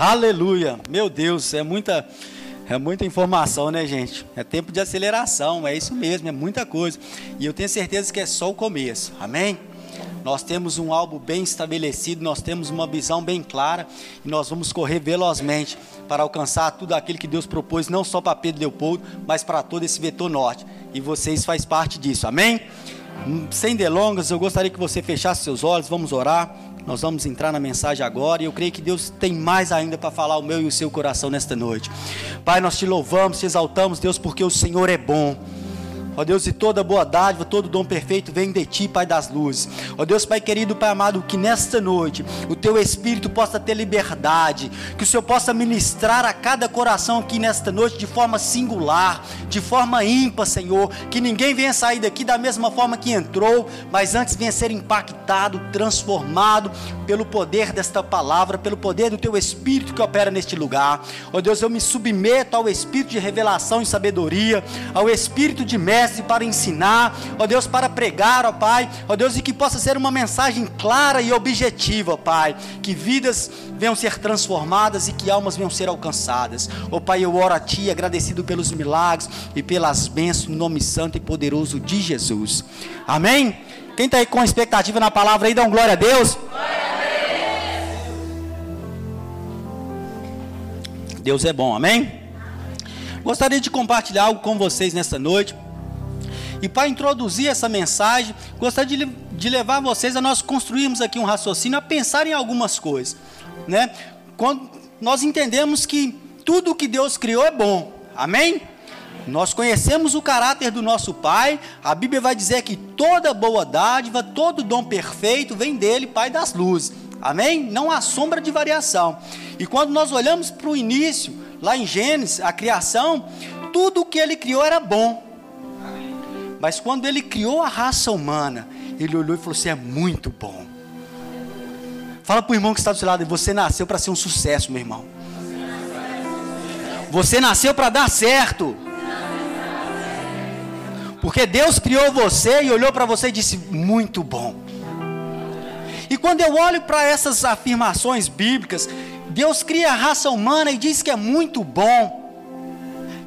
Aleluia. Meu Deus, é muita é muita informação, né, gente? É tempo de aceleração, é isso mesmo, é muita coisa. E eu tenho certeza que é só o começo. Amém? Nós temos um alvo bem estabelecido, nós temos uma visão bem clara e nós vamos correr velozmente para alcançar tudo aquilo que Deus propôs, não só para Pedro Leopoldo, mas para todo esse vetor norte. E vocês fazem parte disso, amém? Sem delongas, eu gostaria que você fechasse seus olhos, vamos orar. Nós vamos entrar na mensagem agora e eu creio que Deus tem mais ainda para falar o meu e o seu coração nesta noite. Pai, nós te louvamos, te exaltamos, Deus, porque o Senhor é bom. Ó Deus, e toda boa dádiva, todo dom perfeito vem de ti, Pai das luzes. Ó Deus, Pai querido, Pai amado, que nesta noite o teu espírito possa ter liberdade, que o Senhor possa ministrar a cada coração aqui nesta noite de forma singular, de forma ímpar, Senhor. Que ninguém venha sair daqui da mesma forma que entrou, mas antes venha ser impactado, transformado pelo poder desta palavra, pelo poder do teu espírito que opera neste lugar. Ó Deus, eu me submeto ao espírito de revelação e sabedoria, ao espírito de mestre mestre para ensinar, ó Deus, para pregar, ó Pai, ó Deus, e que possa ser uma mensagem clara e objetiva, ó Pai, que vidas venham ser transformadas e que almas venham ser alcançadas. Ó Pai, eu oro a Ti, agradecido pelos milagres e pelas bênçãos, no nome santo e poderoso de Jesus. Amém? Quem está aí com expectativa na palavra aí, dá um glória a Deus. Deus é bom, amém? Gostaria de compartilhar algo com vocês nessa noite. E para introduzir essa mensagem, gostaria de, de levar vocês a nós construirmos aqui um raciocínio, a pensar em algumas coisas. Né? Quando nós entendemos que tudo que Deus criou é bom, amém? Nós conhecemos o caráter do nosso Pai, a Bíblia vai dizer que toda boa dádiva, todo dom perfeito vem dele, Pai das luzes, amém? Não há sombra de variação. E quando nós olhamos para o início, lá em Gênesis, a criação, tudo o que ele criou era bom, mas quando ele criou a raça humana, ele olhou e falou assim: é muito bom. Fala para o irmão que está do seu lado: você nasceu para ser um sucesso, meu irmão. Você nasceu para dar certo. Porque Deus criou você e olhou para você e disse: muito bom. E quando eu olho para essas afirmações bíblicas, Deus cria a raça humana e diz que é muito bom.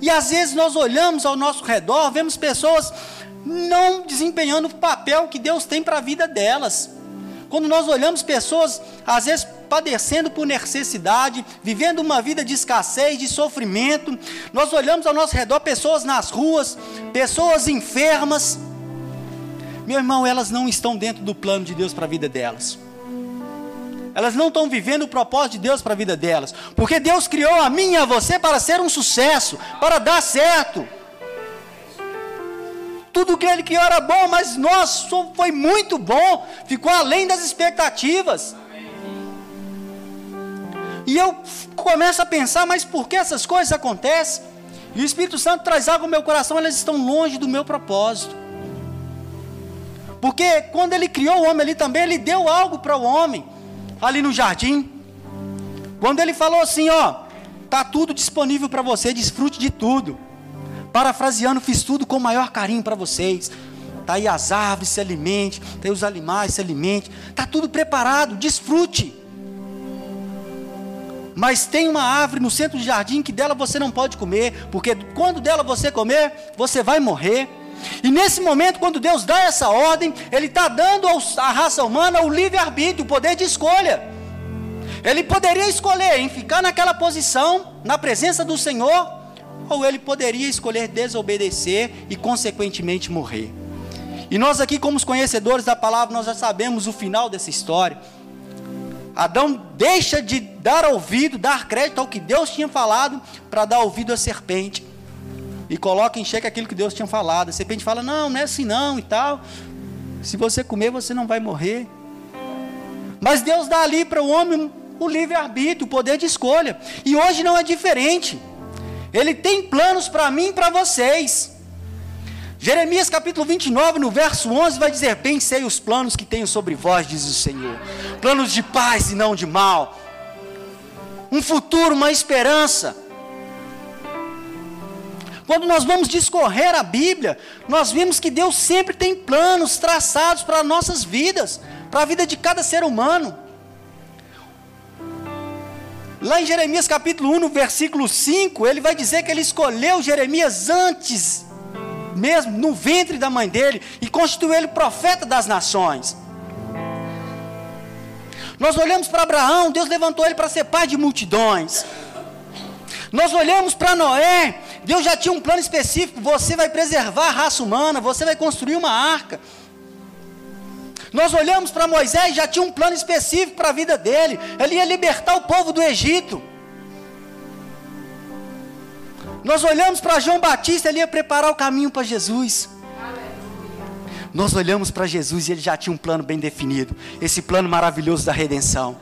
E às vezes nós olhamos ao nosso redor, vemos pessoas não desempenhando o papel que Deus tem para a vida delas. Quando nós olhamos pessoas, às vezes padecendo por necessidade, vivendo uma vida de escassez, de sofrimento, nós olhamos ao nosso redor pessoas nas ruas, pessoas enfermas. Meu irmão, elas não estão dentro do plano de Deus para a vida delas. Elas não estão vivendo o propósito de Deus para a vida delas. Porque Deus criou a mim e a você para ser um sucesso, para dar certo. Tudo que ele criou era bom, mas nossa, foi muito bom, ficou além das expectativas. E eu começo a pensar, mas por que essas coisas acontecem? E o Espírito Santo traz algo ao meu coração, elas estão longe do meu propósito. Porque quando ele criou o homem ali também, ele deu algo para o homem, ali no jardim. Quando ele falou assim: Ó, tá tudo disponível para você, desfrute de tudo. Parafraseando, fiz tudo com o maior carinho para vocês. Está aí as árvores, se alimente. Está aí os animais, se alimente. Está tudo preparado, desfrute. Mas tem uma árvore no centro do jardim que dela você não pode comer, porque quando dela você comer, você vai morrer. E nesse momento, quando Deus dá essa ordem, Ele está dando à raça humana o livre-arbítrio, o poder de escolha. Ele poderia escolher em ficar naquela posição, na presença do Senhor, ou ele poderia escolher desobedecer e, consequentemente, morrer. E nós aqui, como os conhecedores da palavra, nós já sabemos o final dessa história. Adão deixa de dar ouvido, dar crédito ao que Deus tinha falado, para dar ouvido à serpente. E coloca em xeque aquilo que Deus tinha falado. A serpente fala: Não, não é assim não e tal. Se você comer, você não vai morrer. Mas Deus dá ali para o homem o livre-arbítrio, o poder de escolha. E hoje não é diferente. Ele tem planos para mim e para vocês. Jeremias capítulo 29, no verso 11, vai dizer: Bem sei os planos que tenho sobre vós, diz o Senhor. Planos de paz e não de mal. Um futuro, uma esperança. Quando nós vamos discorrer a Bíblia, nós vemos que Deus sempre tem planos traçados para nossas vidas, para a vida de cada ser humano. Lá em Jeremias capítulo 1, no versículo 5, ele vai dizer que ele escolheu Jeremias antes, mesmo no ventre da mãe dele, e constituiu ele profeta das nações. Nós olhamos para Abraão, Deus levantou ele para ser pai de multidões. Nós olhamos para Noé, Deus já tinha um plano específico: você vai preservar a raça humana, você vai construir uma arca. Nós olhamos para Moisés, já tinha um plano específico para a vida dele. Ele ia libertar o povo do Egito. Nós olhamos para João Batista, ele ia preparar o caminho para Jesus. Nós olhamos para Jesus e ele já tinha um plano bem definido esse plano maravilhoso da redenção.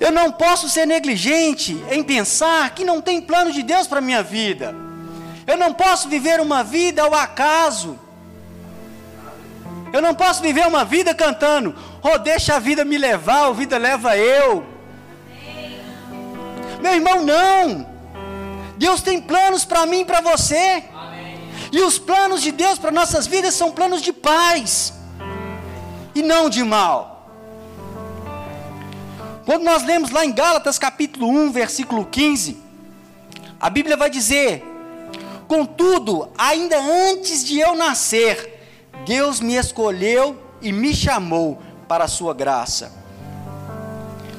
Eu não posso ser negligente em pensar que não tem plano de Deus para a minha vida. Eu não posso viver uma vida ao acaso. Eu não posso viver uma vida cantando, oh, deixa a vida me levar, a vida leva eu. Meu irmão, não. Deus tem planos para mim e para você. E os planos de Deus para nossas vidas são planos de paz e não de mal. Quando nós lemos lá em Gálatas capítulo 1, versículo 15, a Bíblia vai dizer: Contudo, ainda antes de eu nascer, Deus me escolheu e me chamou para a sua graça.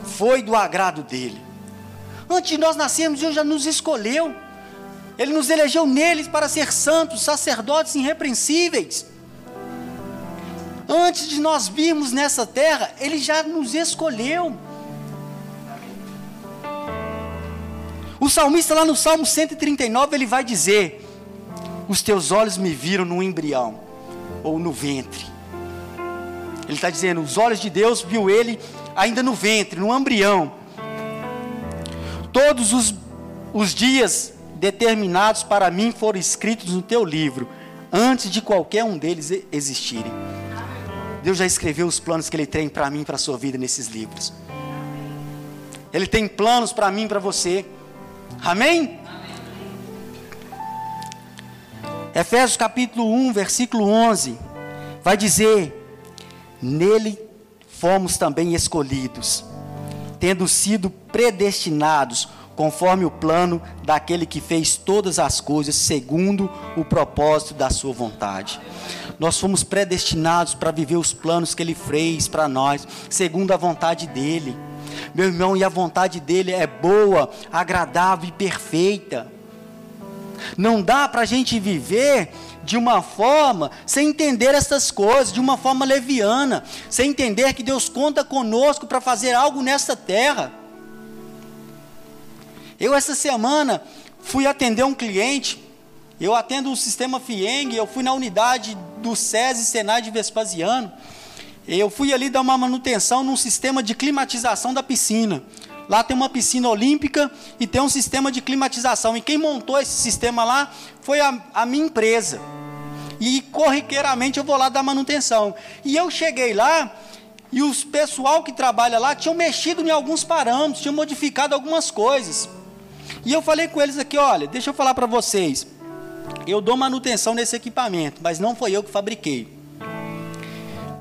Foi do agrado dele. Antes de nós nascermos, Deus já nos escolheu. Ele nos elegeu neles para ser santos, sacerdotes irrepreensíveis. Antes de nós virmos nessa terra, Ele já nos escolheu. O salmista, lá no Salmo 139, ele vai dizer: Os teus olhos me viram no embrião ou no ventre. Ele está dizendo: os olhos de Deus viu ele ainda no ventre, no embrião. Todos os, os dias determinados para mim foram escritos no teu livro, antes de qualquer um deles existirem. Deus já escreveu os planos que Ele tem para mim para a sua vida nesses livros. Ele tem planos para mim para você. Amém? Efésios capítulo 1, versículo 11, vai dizer: Nele fomos também escolhidos, tendo sido predestinados conforme o plano daquele que fez todas as coisas segundo o propósito da sua vontade. Nós fomos predestinados para viver os planos que ele fez para nós, segundo a vontade dele. Meu irmão, e a vontade dele é boa, agradável e perfeita. Não dá para a gente viver de uma forma sem entender essas coisas, de uma forma leviana, sem entender que Deus conta conosco para fazer algo nesta terra. Eu, essa semana, fui atender um cliente, eu atendo o sistema FIENG, eu fui na unidade do SESI Senai de Vespasiano, eu fui ali dar uma manutenção num sistema de climatização da piscina. Lá tem uma piscina olímpica e tem um sistema de climatização. E quem montou esse sistema lá foi a, a minha empresa. E corriqueiramente eu vou lá dar manutenção. E eu cheguei lá e os pessoal que trabalha lá tinham mexido em alguns parâmetros, tinham modificado algumas coisas. E eu falei com eles aqui, olha, deixa eu falar para vocês. Eu dou manutenção nesse equipamento, mas não foi eu que fabriquei.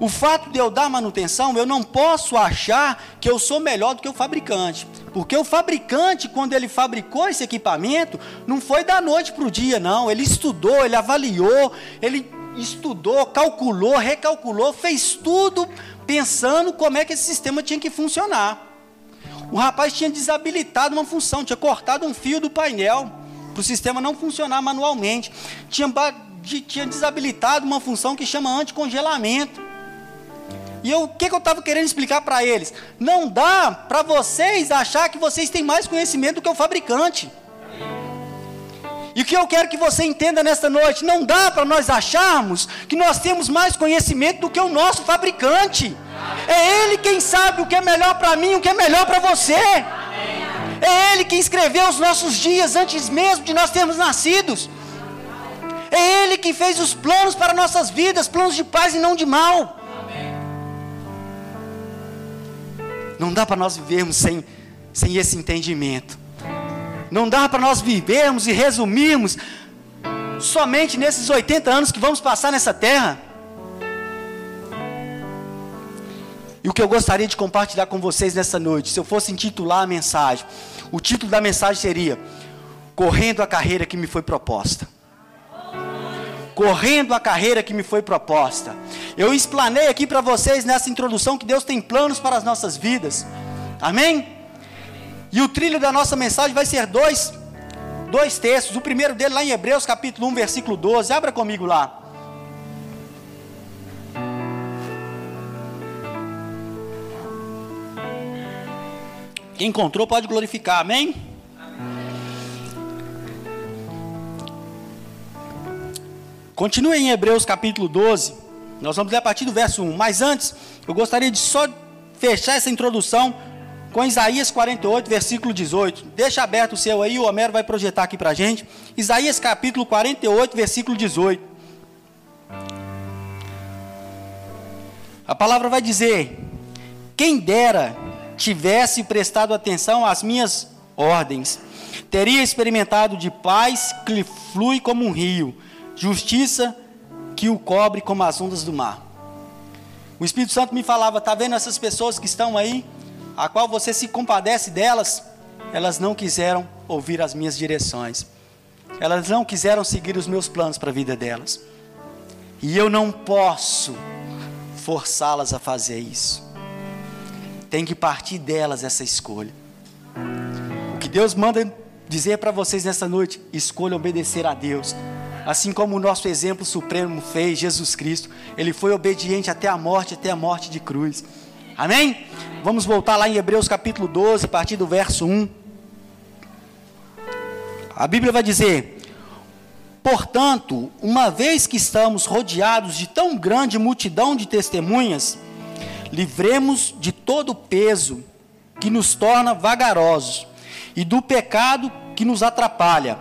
O fato de eu dar manutenção, eu não posso achar que eu sou melhor do que o fabricante. Porque o fabricante, quando ele fabricou esse equipamento, não foi da noite para o dia, não. Ele estudou, ele avaliou, ele estudou, calculou, recalculou, fez tudo pensando como é que esse sistema tinha que funcionar. O rapaz tinha desabilitado uma função, tinha cortado um fio do painel para o sistema não funcionar manualmente. Tinha, tinha desabilitado uma função que chama anticongelamento. E eu, o que, que eu estava querendo explicar para eles? Não dá para vocês achar que vocês têm mais conhecimento do que o fabricante. E o que eu quero que você entenda nesta noite, não dá para nós acharmos que nós temos mais conhecimento do que o nosso fabricante. É ele quem sabe o que é melhor para mim, o que é melhor para você. É ele quem escreveu os nossos dias antes mesmo de nós termos nascidos. É ele quem fez os planos para nossas vidas, planos de paz e não de mal. Não dá para nós vivermos sem, sem esse entendimento. Não dá para nós vivermos e resumirmos somente nesses 80 anos que vamos passar nessa terra. E o que eu gostaria de compartilhar com vocês nessa noite, se eu fosse intitular a mensagem, o título da mensagem seria: Correndo a carreira que me foi proposta. Correndo a carreira que me foi proposta. Eu explanei aqui para vocês nessa introdução que Deus tem planos para as nossas vidas. Amém? E o trilho da nossa mensagem vai ser dois, dois textos. O primeiro dele lá em Hebreus capítulo 1, versículo 12. Abra comigo lá. Quem encontrou pode glorificar, amém? Continue em Hebreus capítulo 12. Nós vamos ler a partir do verso 1. Mas antes, eu gostaria de só fechar essa introdução com Isaías 48, versículo 18. Deixa aberto o seu aí, o Homero vai projetar aqui para a gente. Isaías capítulo 48, versículo 18. A palavra vai dizer: Quem dera tivesse prestado atenção às minhas ordens, teria experimentado de paz que flui como um rio, justiça que o cobre como as ondas do mar. O Espírito Santo me falava: está vendo essas pessoas que estão aí, a qual você se compadece delas? Elas não quiseram ouvir as minhas direções, elas não quiseram seguir os meus planos para a vida delas, e eu não posso forçá-las a fazer isso tem que partir delas essa escolha. O que Deus manda dizer para vocês nessa noite: escolha obedecer a Deus. Assim como o nosso exemplo supremo fez, Jesus Cristo, ele foi obediente até a morte, até a morte de cruz. Amém? Vamos voltar lá em Hebreus capítulo 12, a partir do verso 1. A Bíblia vai dizer: Portanto, uma vez que estamos rodeados de tão grande multidão de testemunhas, livremos de todo o peso que nos torna vagarosos e do pecado que nos atrapalha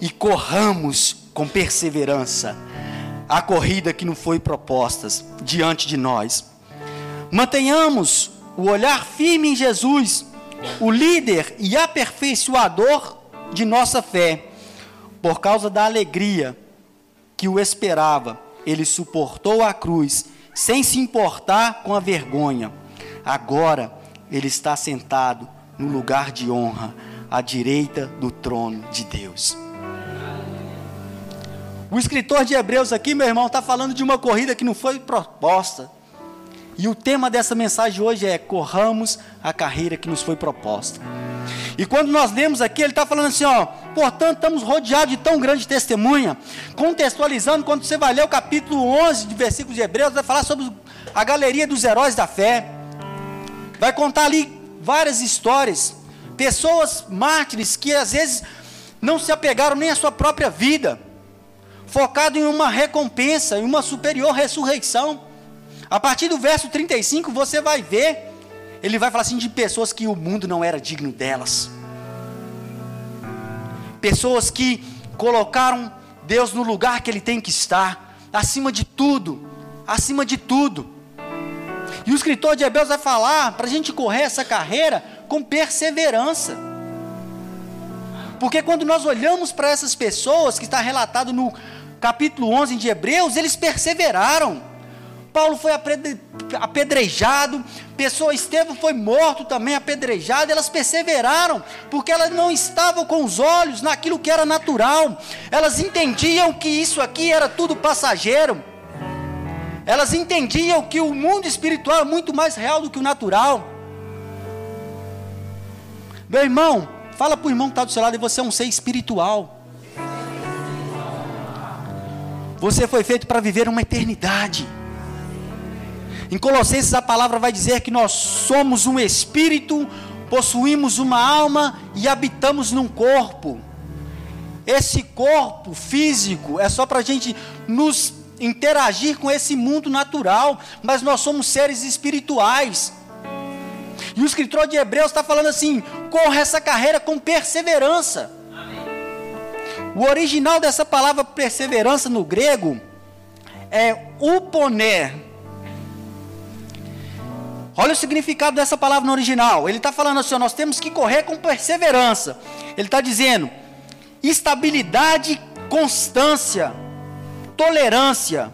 e corramos com perseverança a corrida que não foi proposta diante de nós. Mantenhamos o olhar firme em Jesus, o líder e aperfeiçoador de nossa fé. Por causa da alegria que o esperava, ele suportou a cruz sem se importar com a vergonha. Agora ele está sentado no lugar de honra, à direita do trono de Deus. O escritor de Hebreus aqui, meu irmão, está falando de uma corrida que não foi proposta. E o tema dessa mensagem hoje é: corramos a carreira que nos foi proposta. E quando nós lemos aqui, ele está falando assim: ó, portanto, estamos rodeados de tão grande testemunha. Contextualizando, quando você vai ler o capítulo 11 de versículos de Hebreus, vai falar sobre a galeria dos heróis da fé. Vai contar ali várias histórias. Pessoas mártires que às vezes não se apegaram nem à sua própria vida, focado em uma recompensa, em uma superior ressurreição. A partir do verso 35, você vai ver ele vai falar assim de pessoas que o mundo não era digno delas. Pessoas que colocaram Deus no lugar que ele tem que estar, acima de tudo, acima de tudo. E o escritor de Hebreus vai falar para a gente correr essa carreira com perseverança. Porque quando nós olhamos para essas pessoas que está relatado no capítulo 11 de Hebreus, eles perseveraram. Paulo foi apedrejado, pessoa Estevão foi morto também, apedrejado, elas perseveraram, porque elas não estavam com os olhos naquilo que era natural, elas entendiam que isso aqui era tudo passageiro, elas entendiam que o mundo espiritual é muito mais real do que o natural. Meu irmão, fala para o irmão que está do seu lado e você é um ser espiritual. Você foi feito para viver uma eternidade. Em Colossenses a palavra vai dizer que nós somos um espírito, possuímos uma alma e habitamos num corpo. Esse corpo físico é só para a gente nos interagir com esse mundo natural, mas nós somos seres espirituais. E o escritor de Hebreus está falando assim: corra essa carreira com perseverança. O original dessa palavra perseverança no grego é uponer, Olha o significado dessa palavra no original. Ele está falando assim: nós temos que correr com perseverança. Ele está dizendo estabilidade, constância, tolerância,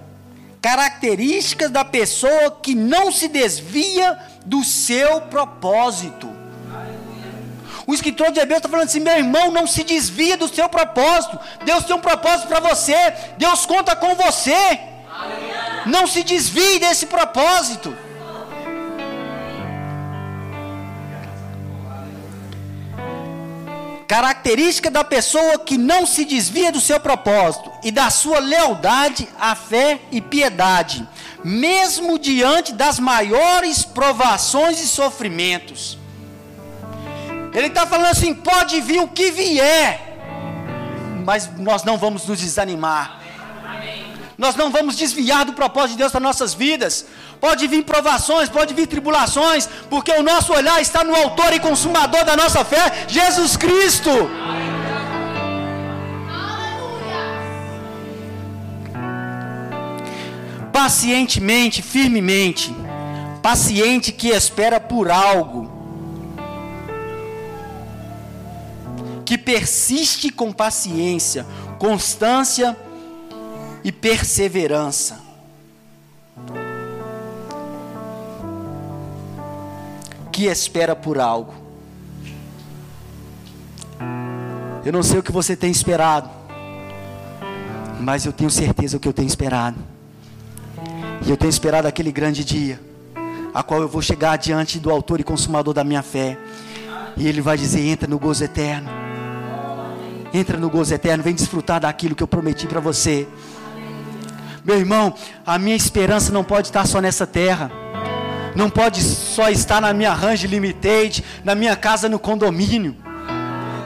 características da pessoa que não se desvia do seu propósito. O escritor de Hebreus está falando assim: meu irmão, não se desvia do seu propósito. Deus tem um propósito para você. Deus conta com você. Não se desvie desse propósito. Característica da pessoa que não se desvia do seu propósito e da sua lealdade à fé e piedade, mesmo diante das maiores provações e sofrimentos. Ele está falando assim: pode vir o que vier, mas nós não vamos nos desanimar. Nós não vamos desviar do propósito de Deus para nossas vidas. Pode vir provações, pode vir tribulações, porque o nosso olhar está no autor e consumador da nossa fé, Jesus Cristo. Pacientemente, firmemente, paciente que espera por algo, que persiste com paciência, constância e perseverança. Que espera por algo. Eu não sei o que você tem esperado, mas eu tenho certeza o que eu tenho esperado. E eu tenho esperado aquele grande dia, a qual eu vou chegar diante do Autor e Consumador da minha fé, e Ele vai dizer: entra no gozo eterno. Entra no gozo eterno, vem desfrutar daquilo que eu prometi para você. Meu irmão, a minha esperança não pode estar só nessa terra. Não pode só estar na minha Range Limited, na minha casa no condomínio.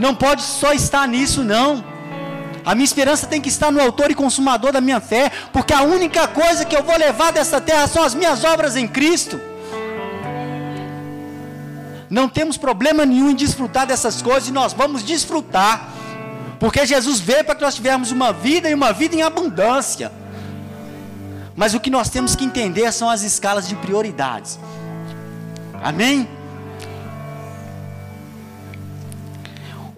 Não pode só estar nisso, não. A minha esperança tem que estar no autor e consumador da minha fé, porque a única coisa que eu vou levar dessa terra são as minhas obras em Cristo. Não temos problema nenhum em desfrutar dessas coisas e nós vamos desfrutar, porque Jesus veio para que nós tivermos uma vida e uma vida em abundância. Mas o que nós temos que entender são as escalas de prioridades. Amém?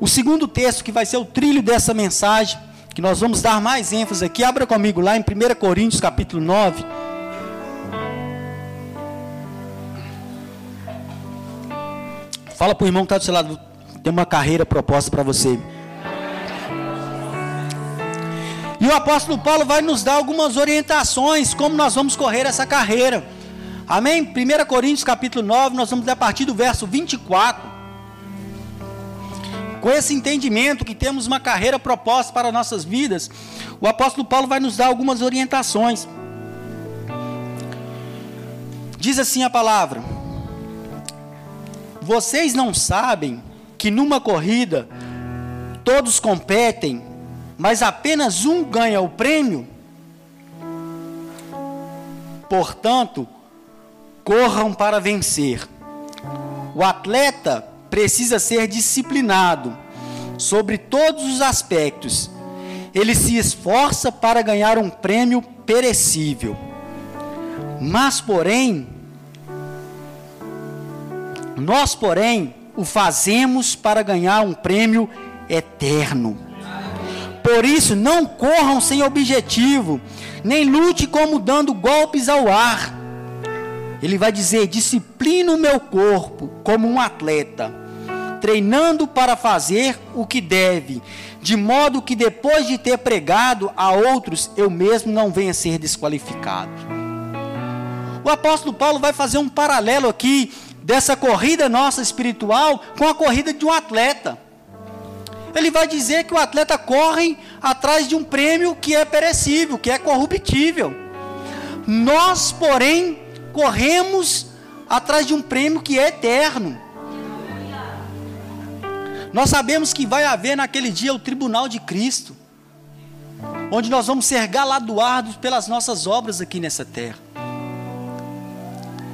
O segundo texto que vai ser o trilho dessa mensagem, que nós vamos dar mais ênfase aqui, abra comigo lá em 1 Coríntios capítulo 9. Fala para o irmão que está do seu lado, tem uma carreira proposta para você. E o apóstolo Paulo vai nos dar algumas orientações como nós vamos correr essa carreira. Amém? 1 Coríntios capítulo 9, nós vamos a partir do verso 24. Com esse entendimento que temos uma carreira proposta para nossas vidas, o apóstolo Paulo vai nos dar algumas orientações. Diz assim a palavra: Vocês não sabem que numa corrida todos competem, mas apenas um ganha o prêmio? Portanto, corram para vencer. O atleta precisa ser disciplinado sobre todos os aspectos. Ele se esforça para ganhar um prêmio perecível. Mas, porém, nós, porém, o fazemos para ganhar um prêmio eterno. Por isso, não corram sem objetivo, nem lute como dando golpes ao ar. Ele vai dizer: disciplina o meu corpo como um atleta, treinando para fazer o que deve, de modo que depois de ter pregado a outros, eu mesmo não venha ser desqualificado. O apóstolo Paulo vai fazer um paralelo aqui dessa corrida nossa espiritual com a corrida de um atleta ele vai dizer que o atleta corre atrás de um prêmio que é perecível, que é corruptível. Nós, porém, corremos atrás de um prêmio que é eterno. Nós sabemos que vai haver naquele dia o tribunal de Cristo, onde nós vamos ser galardoados pelas nossas obras aqui nessa terra.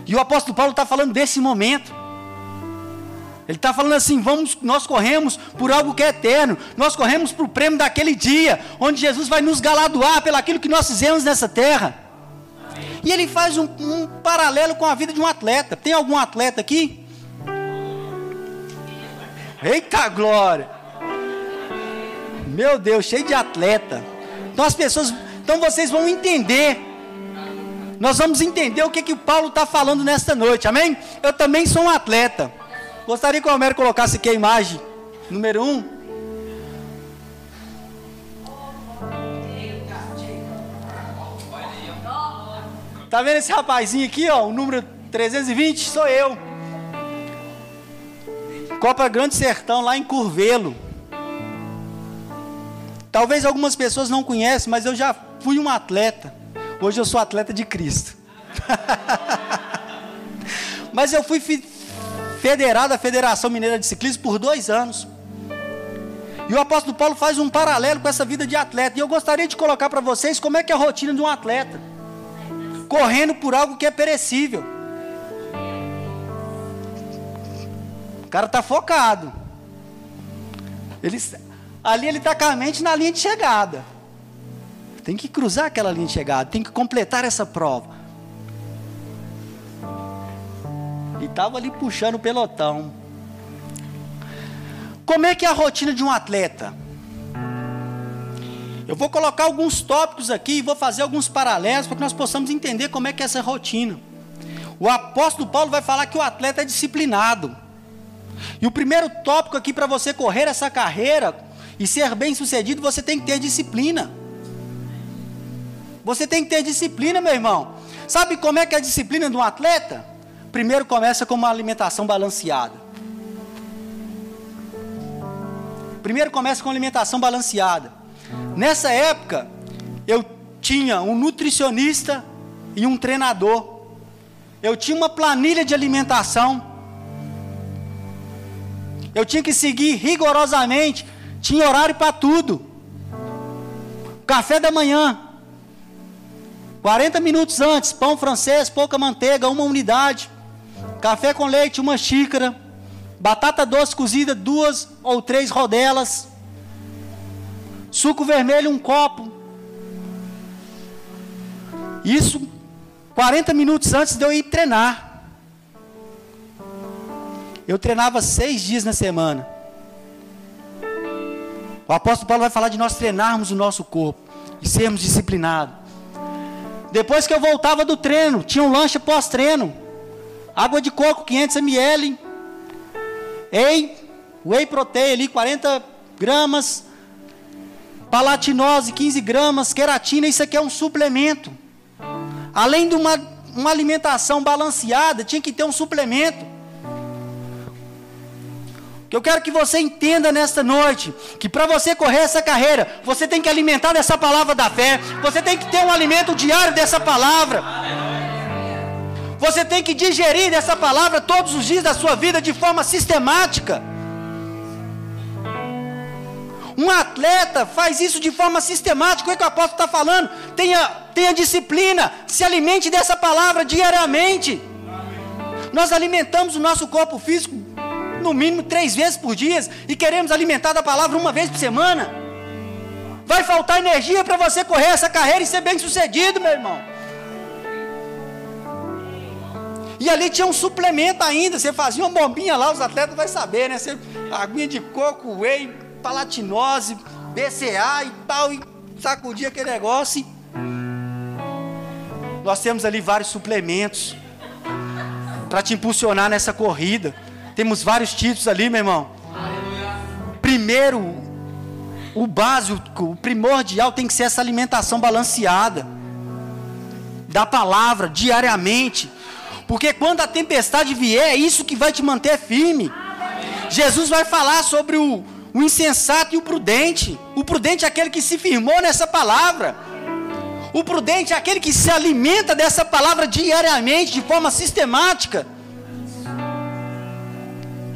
E o apóstolo Paulo está falando desse momento. Ele está falando assim: vamos, nós corremos por algo que é eterno, nós corremos para o prêmio daquele dia, onde Jesus vai nos galardoar pelaquilo que nós fizemos nessa terra. E ele faz um, um paralelo com a vida de um atleta. Tem algum atleta aqui? Eita glória! Meu Deus, cheio de atleta. Então as pessoas, então vocês vão entender nós vamos entender o que, que o Paulo está falando nesta noite, amém? Eu também sou um atleta. Gostaria que o Homero colocasse aqui a imagem número um. Tá vendo esse rapazinho aqui, ó? O número 320 sou eu. Copa Grande Sertão, lá em Curvelo. Talvez algumas pessoas não conhecem, mas eu já fui um atleta. Hoje eu sou atleta de Cristo. mas eu fui federado à Federação Mineira de Ciclismo por dois anos. E o apóstolo Paulo faz um paralelo com essa vida de atleta. E eu gostaria de colocar para vocês como é que é a rotina de um atleta. Correndo por algo que é perecível. O cara está focado. Ele, ali ele está com a mente na linha de chegada. Tem que cruzar aquela linha de chegada, tem que completar essa prova. Estava ali puxando o pelotão. Como é que é a rotina de um atleta? Eu vou colocar alguns tópicos aqui e vou fazer alguns paralelos para que nós possamos entender como é que é essa rotina. O apóstolo Paulo vai falar que o atleta é disciplinado. E o primeiro tópico aqui para você correr essa carreira e ser bem sucedido, você tem que ter disciplina. Você tem que ter disciplina, meu irmão. Sabe como é que é a disciplina de um atleta? Primeiro começa com uma alimentação balanceada. Primeiro começa com alimentação balanceada. Nessa época, eu tinha um nutricionista e um treinador. Eu tinha uma planilha de alimentação. Eu tinha que seguir rigorosamente. Tinha horário para tudo. Café da manhã. 40 minutos antes, pão francês, pouca manteiga, uma unidade. Café com leite, uma xícara. Batata doce cozida, duas ou três rodelas. Suco vermelho, um copo. Isso 40 minutos antes de eu ir treinar. Eu treinava seis dias na semana. O apóstolo Paulo vai falar de nós treinarmos o nosso corpo e sermos disciplinados. Depois que eu voltava do treino, tinha um lanche pós-treino. Água de coco, 500 ml. Whey, whey protein ali, 40 gramas. Palatinose, 15 gramas. Queratina, isso aqui é um suplemento. Além de uma, uma alimentação balanceada, tinha que ter um suplemento. Que eu quero que você entenda nesta noite que para você correr essa carreira, você tem que alimentar dessa palavra da fé, você tem que ter um alimento diário dessa palavra. Você tem que digerir dessa palavra todos os dias da sua vida de forma sistemática. Um atleta faz isso de forma sistemática. O que o apóstolo está falando? Tenha, tenha disciplina, se alimente dessa palavra diariamente. Nós alimentamos o nosso corpo físico no mínimo três vezes por dia e queremos alimentar da palavra uma vez por semana. Vai faltar energia para você correr essa carreira e ser bem sucedido, meu irmão. E ali tinha um suplemento ainda. Você fazia uma bombinha lá, os atletas vão saber, né? Você, aguinha de coco, whey, palatinose, BCA e tal, e sacudia aquele negócio. Nós temos ali vários suplementos para te impulsionar nessa corrida. Temos vários títulos ali, meu irmão. Primeiro, o básico, o primordial tem que ser essa alimentação balanceada da palavra diariamente. Porque quando a tempestade vier, é isso que vai te manter firme. Jesus vai falar sobre o, o insensato e o prudente. O prudente é aquele que se firmou nessa palavra. O prudente é aquele que se alimenta dessa palavra diariamente, de forma sistemática.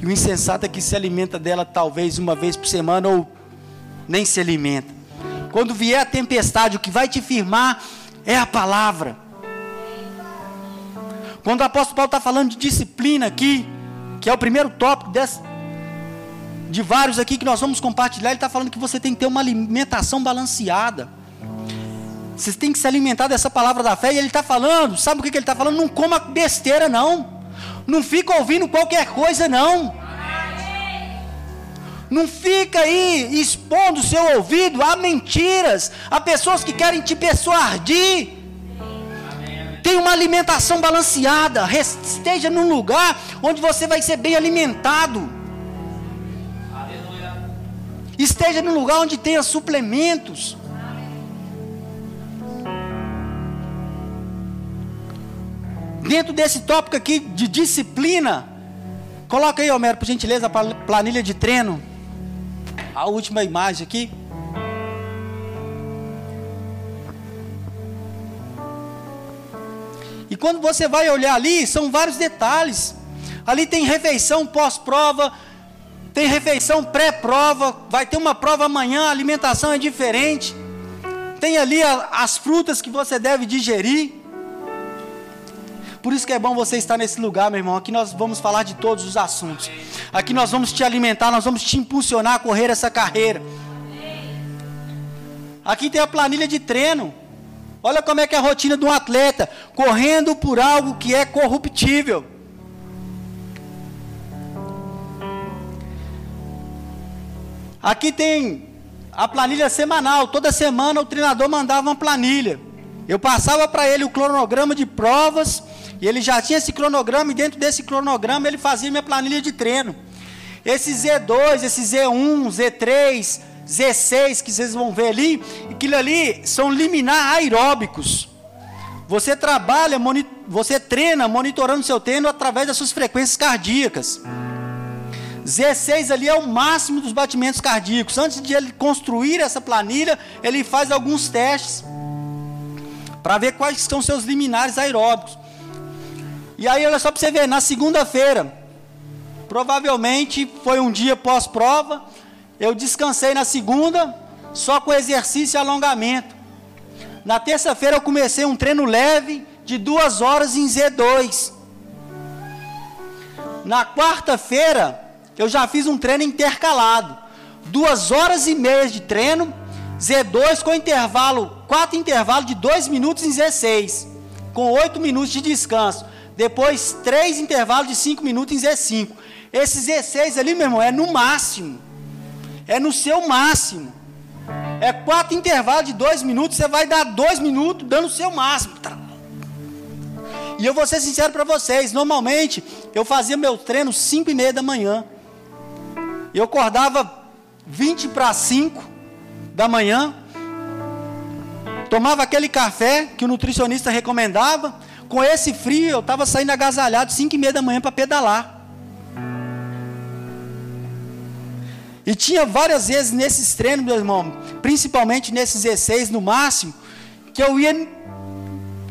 E o insensato é que se alimenta dela talvez uma vez por semana ou nem se alimenta. Quando vier a tempestade, o que vai te firmar é a palavra. Quando o apóstolo Paulo está falando de disciplina aqui, que é o primeiro tópico desse, de vários aqui que nós vamos compartilhar, ele está falando que você tem que ter uma alimentação balanceada. Você tem que se alimentar dessa palavra da fé. E ele está falando, sabe o que, que ele está falando? Não coma besteira, não. Não fica ouvindo qualquer coisa, não. Não fica aí expondo o seu ouvido a mentiras, a pessoas que querem te persuadir. Tenha uma alimentação balanceada. Esteja num lugar onde você vai ser bem alimentado. Esteja num lugar onde tenha suplementos. Dentro desse tópico aqui de disciplina, coloca aí, Homero, por gentileza, a planilha de treino. A última imagem aqui. E quando você vai olhar ali, são vários detalhes. Ali tem refeição pós-prova, tem refeição pré-prova, vai ter uma prova amanhã, a alimentação é diferente. Tem ali a, as frutas que você deve digerir. Por isso que é bom você estar nesse lugar, meu irmão. Aqui nós vamos falar de todos os assuntos. Aqui nós vamos te alimentar, nós vamos te impulsionar a correr essa carreira. Aqui tem a planilha de treino. Olha como é que é a rotina de um atleta, correndo por algo que é corruptível. Aqui tem a planilha semanal. Toda semana o treinador mandava uma planilha. Eu passava para ele o cronograma de provas, e ele já tinha esse cronograma, e dentro desse cronograma ele fazia minha planilha de treino. Esse Z2, esse Z1, Z3, Z6 que vocês vão ver ali, aquilo ali são liminar aeróbicos. Você trabalha, você treina monitorando seu treino através das suas frequências cardíacas. Z6 ali é o máximo dos batimentos cardíacos. Antes de ele construir essa planilha, ele faz alguns testes para ver quais são seus liminares aeróbicos. E aí, olha só para você ver, na segunda-feira, provavelmente foi um dia pós-prova, eu descansei na segunda, só com exercício e alongamento. Na terça-feira eu comecei um treino leve de duas horas em Z2. Na quarta-feira eu já fiz um treino intercalado, duas horas e meia de treino, Z2 com intervalo, quatro intervalos de dois minutos em Z6, com oito minutos de descanso. Depois três intervalos de cinco minutos em Z5. Esse Z6 ali, meu irmão, é no máximo é no seu máximo. É quatro intervalos de dois minutos, você vai dar dois minutos dando o seu máximo. E eu vou ser sincero para vocês, normalmente eu fazia meu treino cinco e meia da manhã. Eu acordava 20 para 5 da manhã, tomava aquele café que o nutricionista recomendava. Com esse frio, eu estava saindo agasalhado 5 e meia da manhã para pedalar. E tinha várias vezes nesses treinos, meu irmão, principalmente nesses 16 no máximo, que eu ia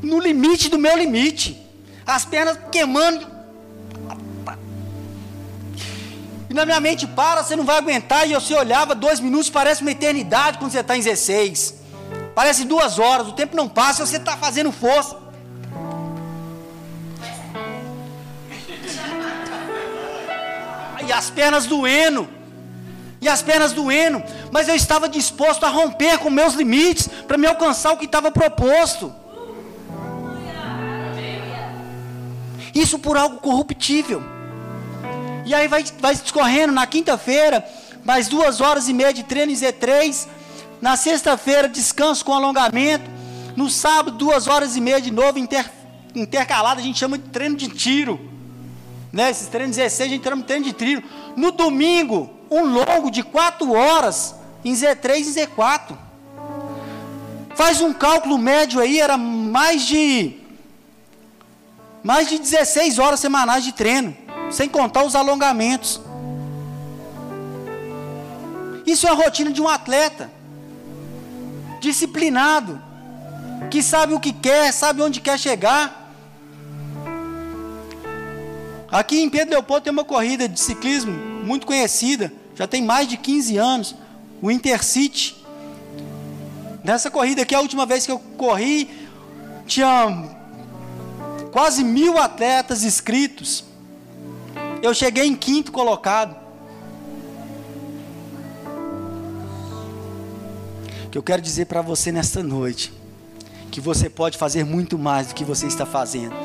no limite do meu limite. As pernas queimando. E na minha mente, para, você não vai aguentar. E eu se olhava, dois minutos parece uma eternidade quando você está em 16. Parece duas horas, o tempo não passa e você está fazendo força. E as pernas doendo e as pernas doendo, mas eu estava disposto a romper com meus limites para me alcançar o que estava proposto. Isso por algo corruptível. E aí vai, vai discorrendo na quinta-feira, mais duas horas e meia de treino em Z3. Na sexta-feira, descanso com alongamento. No sábado, duas horas e meia de novo, inter, intercalado, a gente chama de treino de tiro. Né? Esses treinos 16 a gente chama de treino de tiro. No domingo, um longo de 4 horas em Z3 e Z4. Faz um cálculo médio aí, era mais de mais de 16 horas semanais de treino, sem contar os alongamentos. Isso é a rotina de um atleta disciplinado, que sabe o que quer, sabe onde quer chegar. Aqui em Pedro Leopoldo tem uma corrida de ciclismo muito conhecida, já tem mais de 15 anos, o Intercity. Nessa corrida aqui, a última vez que eu corri, tinha quase mil atletas inscritos. Eu cheguei em quinto colocado. O que eu quero dizer para você nesta noite, que você pode fazer muito mais do que você está fazendo.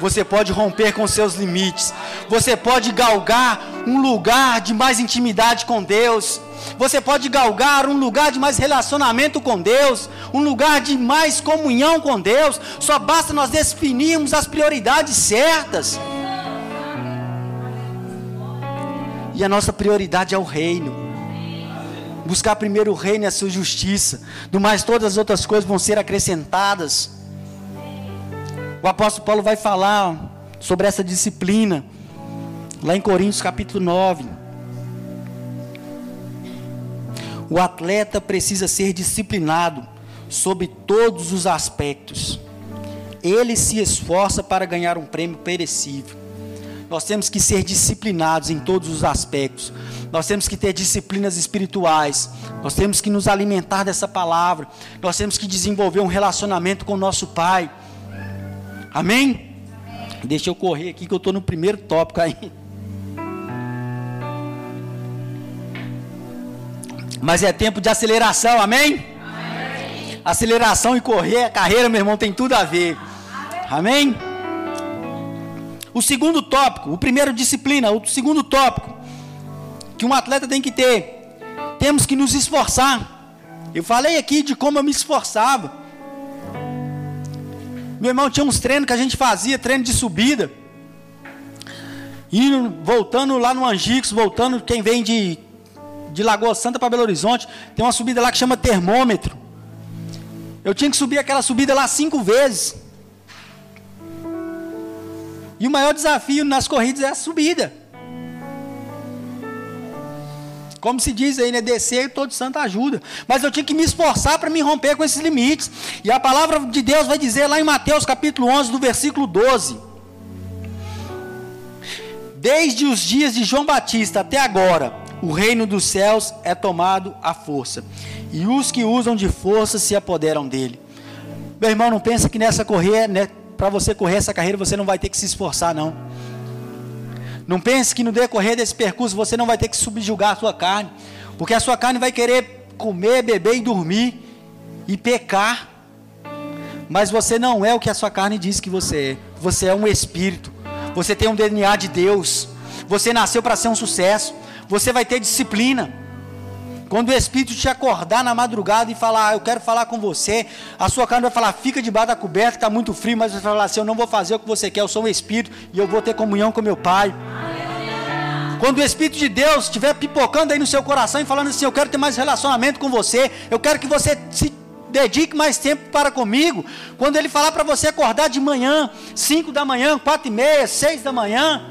Você pode romper com seus limites, você pode galgar um lugar de mais intimidade com Deus, você pode galgar um lugar de mais relacionamento com Deus, um lugar de mais comunhão com Deus, só basta nós definirmos as prioridades certas. E a nossa prioridade é o reino. Buscar primeiro o reino e a sua justiça. Do mais, todas as outras coisas vão ser acrescentadas. O apóstolo Paulo vai falar sobre essa disciplina, lá em Coríntios capítulo 9. O atleta precisa ser disciplinado sob todos os aspectos. Ele se esforça para ganhar um prêmio perecível. Nós temos que ser disciplinados em todos os aspectos. Nós temos que ter disciplinas espirituais. Nós temos que nos alimentar dessa palavra. Nós temos que desenvolver um relacionamento com o nosso Pai. Amém? Deixa eu correr aqui que eu estou no primeiro tópico aí. Mas é tempo de aceleração, amém? amém? Aceleração e correr, a carreira, meu irmão, tem tudo a ver. Amém? amém? O segundo tópico, o primeiro disciplina, o segundo tópico que um atleta tem que ter, temos que nos esforçar. Eu falei aqui de como eu me esforçava. Meu irmão tinha uns treinos que a gente fazia, treino de subida. Indo, voltando lá no Angicos, voltando, quem vem de, de Lagoa Santa para Belo Horizonte, tem uma subida lá que chama termômetro. Eu tinha que subir aquela subida lá cinco vezes. E o maior desafio nas corridas é a subida. Como se diz aí, né? Descer todo santo ajuda. Mas eu tinha que me esforçar para me romper com esses limites. E a palavra de Deus vai dizer lá em Mateus capítulo 11, do versículo 12. Desde os dias de João Batista até agora, o reino dos céus é tomado à força. E os que usam de força se apoderam dele. Meu irmão, não pensa que nessa correr, né, para você correr essa carreira, você não vai ter que se esforçar, não. Não pense que no decorrer desse percurso você não vai ter que subjugar a sua carne, porque a sua carne vai querer comer, beber e dormir e pecar. Mas você não é o que a sua carne diz que você é. Você é um espírito. Você tem um DNA de Deus. Você nasceu para ser um sucesso. Você vai ter disciplina. Quando o Espírito te acordar na madrugada e falar, ah, eu quero falar com você, a sua carne vai falar, fica debaixo da coberta, está muito frio, mas vai falar assim, eu não vou fazer o que você quer, eu sou um Espírito e eu vou ter comunhão com meu Pai. Quando o Espírito de Deus estiver pipocando aí no seu coração e falando assim, eu quero ter mais relacionamento com você, eu quero que você se dedique mais tempo para comigo. Quando ele falar para você acordar de manhã, 5 da manhã, 4 e meia, 6 da manhã,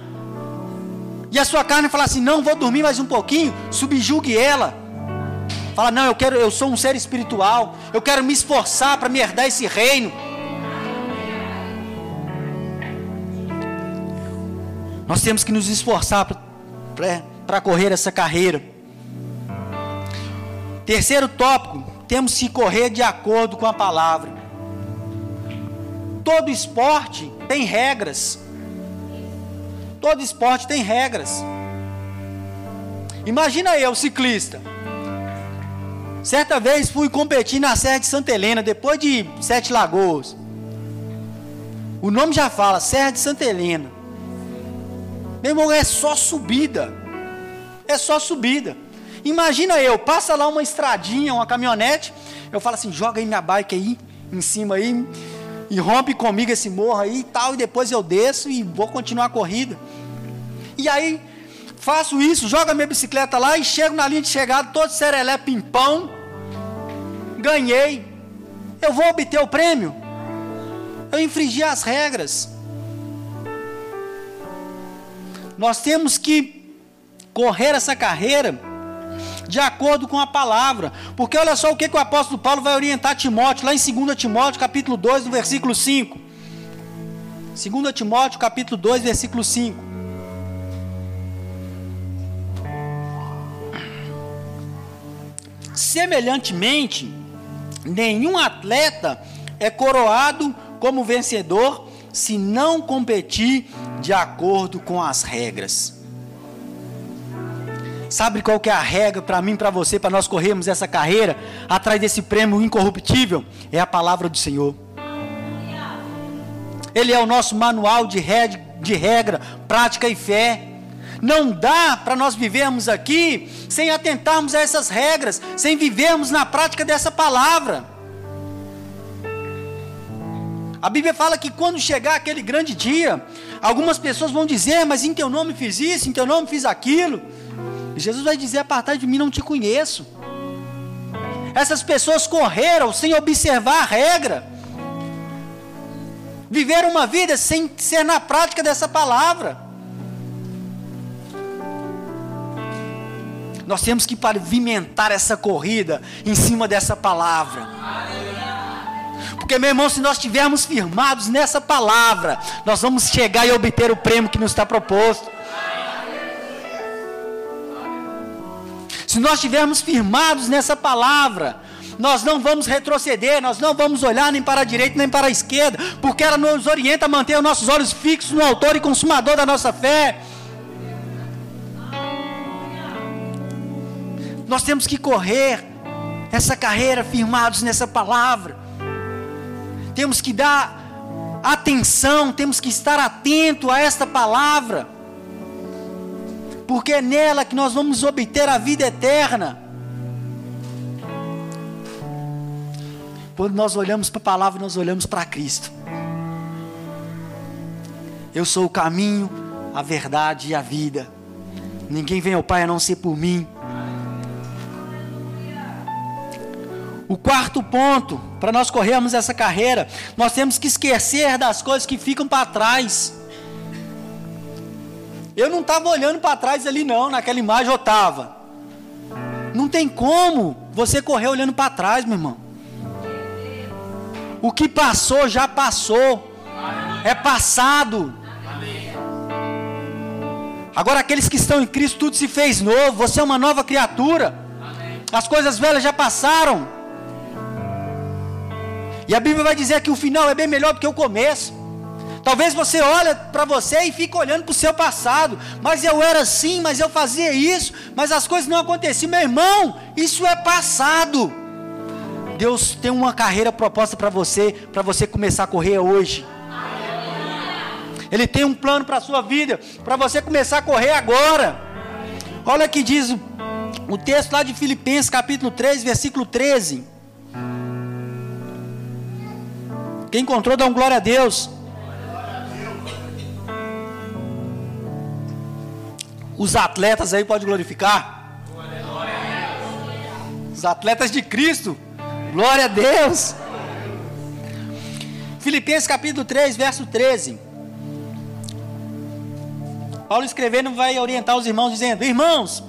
e a sua carne falar assim, não, vou dormir mais um pouquinho, subjugue ela. Fala, não, eu quero, eu sou um ser espiritual, eu quero me esforçar para me herdar esse reino. Nós temos que nos esforçar para correr essa carreira. Terceiro tópico, temos que correr de acordo com a palavra. Todo esporte tem regras. Todo esporte tem regras. Imagina eu, ciclista. Certa vez fui competir na Serra de Santa Helena, depois de Sete Lagoas. O nome já fala, Serra de Santa Helena. Meu irmão, é só subida. É só subida. Imagina eu, passa lá uma estradinha, uma caminhonete, eu falo assim, joga aí minha bike aí, em cima aí, e rompe comigo esse morro aí e tal, e depois eu desço e vou continuar a corrida. E aí, faço isso, jogo a minha bicicleta lá e chego na linha de chegada, todo serelé pimpão. Ganhei. Eu vou obter o prêmio. Eu infringi as regras. Nós temos que correr essa carreira de acordo com a palavra. Porque olha só o que, que o apóstolo Paulo vai orientar Timóteo, lá em 2 Timóteo, capítulo 2, no versículo 5. 2 Timóteo, capítulo 2, versículo 5. Semelhantemente, nenhum atleta é coroado como vencedor se não competir de acordo com as regras. Sabe qual que é a regra para mim, para você, para nós corrermos essa carreira atrás desse prêmio incorruptível? É a palavra do Senhor. Ele é o nosso manual de regra, de regra prática e fé. Não dá para nós vivermos aqui sem atentarmos a essas regras, sem vivermos na prática dessa palavra. A Bíblia fala que quando chegar aquele grande dia, algumas pessoas vão dizer, mas em teu nome fiz isso, em teu nome fiz aquilo. E Jesus vai dizer: apartar de mim não te conheço. Essas pessoas correram sem observar a regra, viveram uma vida sem ser na prática dessa palavra. Nós temos que pavimentar essa corrida em cima dessa palavra. Porque, meu irmão, se nós estivermos firmados nessa palavra, nós vamos chegar e obter o prêmio que nos está proposto. Se nós estivermos firmados nessa palavra, nós não vamos retroceder, nós não vamos olhar nem para a direita nem para a esquerda, porque ela nos orienta a manter os nossos olhos fixos no Autor e Consumador da nossa fé. Nós temos que correr essa carreira firmados nessa palavra. Temos que dar atenção, temos que estar atento a esta palavra. Porque é nela que nós vamos obter a vida eterna. Quando nós olhamos para a palavra, nós olhamos para Cristo. Eu sou o caminho, a verdade e a vida. Ninguém vem ao Pai a não ser por mim. O quarto ponto, para nós corrermos essa carreira, nós temos que esquecer das coisas que ficam para trás. Eu não estava olhando para trás ali, não, naquela imagem eu estava. Não tem como você correr olhando para trás, meu irmão. O que passou, já passou. É passado. Agora, aqueles que estão em Cristo, tudo se fez novo. Você é uma nova criatura. As coisas velhas já passaram. E a Bíblia vai dizer que o final é bem melhor do que o começo. Talvez você olhe para você e fique olhando para o seu passado. Mas eu era assim, mas eu fazia isso, mas as coisas não aconteciam. Meu irmão, isso é passado. Deus tem uma carreira proposta para você, para você começar a correr hoje. Ele tem um plano para a sua vida, para você começar a correr agora. Olha que diz o, o texto lá de Filipenses, capítulo 3, versículo 13. Quem encontrou, dá um glória a Deus. Os atletas aí podem glorificar. Os atletas de Cristo. Glória a Deus. Filipenses capítulo 3, verso 13. Paulo escrevendo vai orientar os irmãos dizendo: Irmãos,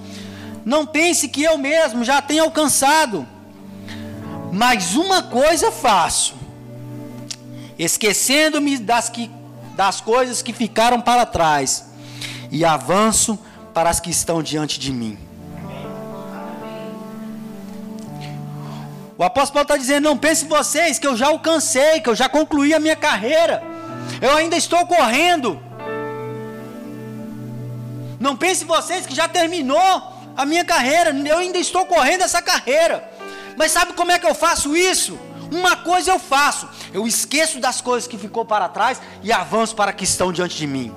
não pense que eu mesmo já tenho alcançado, mas uma coisa faço esquecendo-me das, que, das coisas que ficaram para trás, e avanço para as que estão diante de mim. O apóstolo Paulo está dizendo: não pense vocês que eu já alcancei, que eu já concluí a minha carreira, eu ainda estou correndo. Não pense vocês que já terminou a minha carreira, eu ainda estou correndo essa carreira. Mas sabe como é que eu faço isso? Uma coisa eu faço, eu esqueço das coisas que ficou para trás e avanço para que estão diante de mim.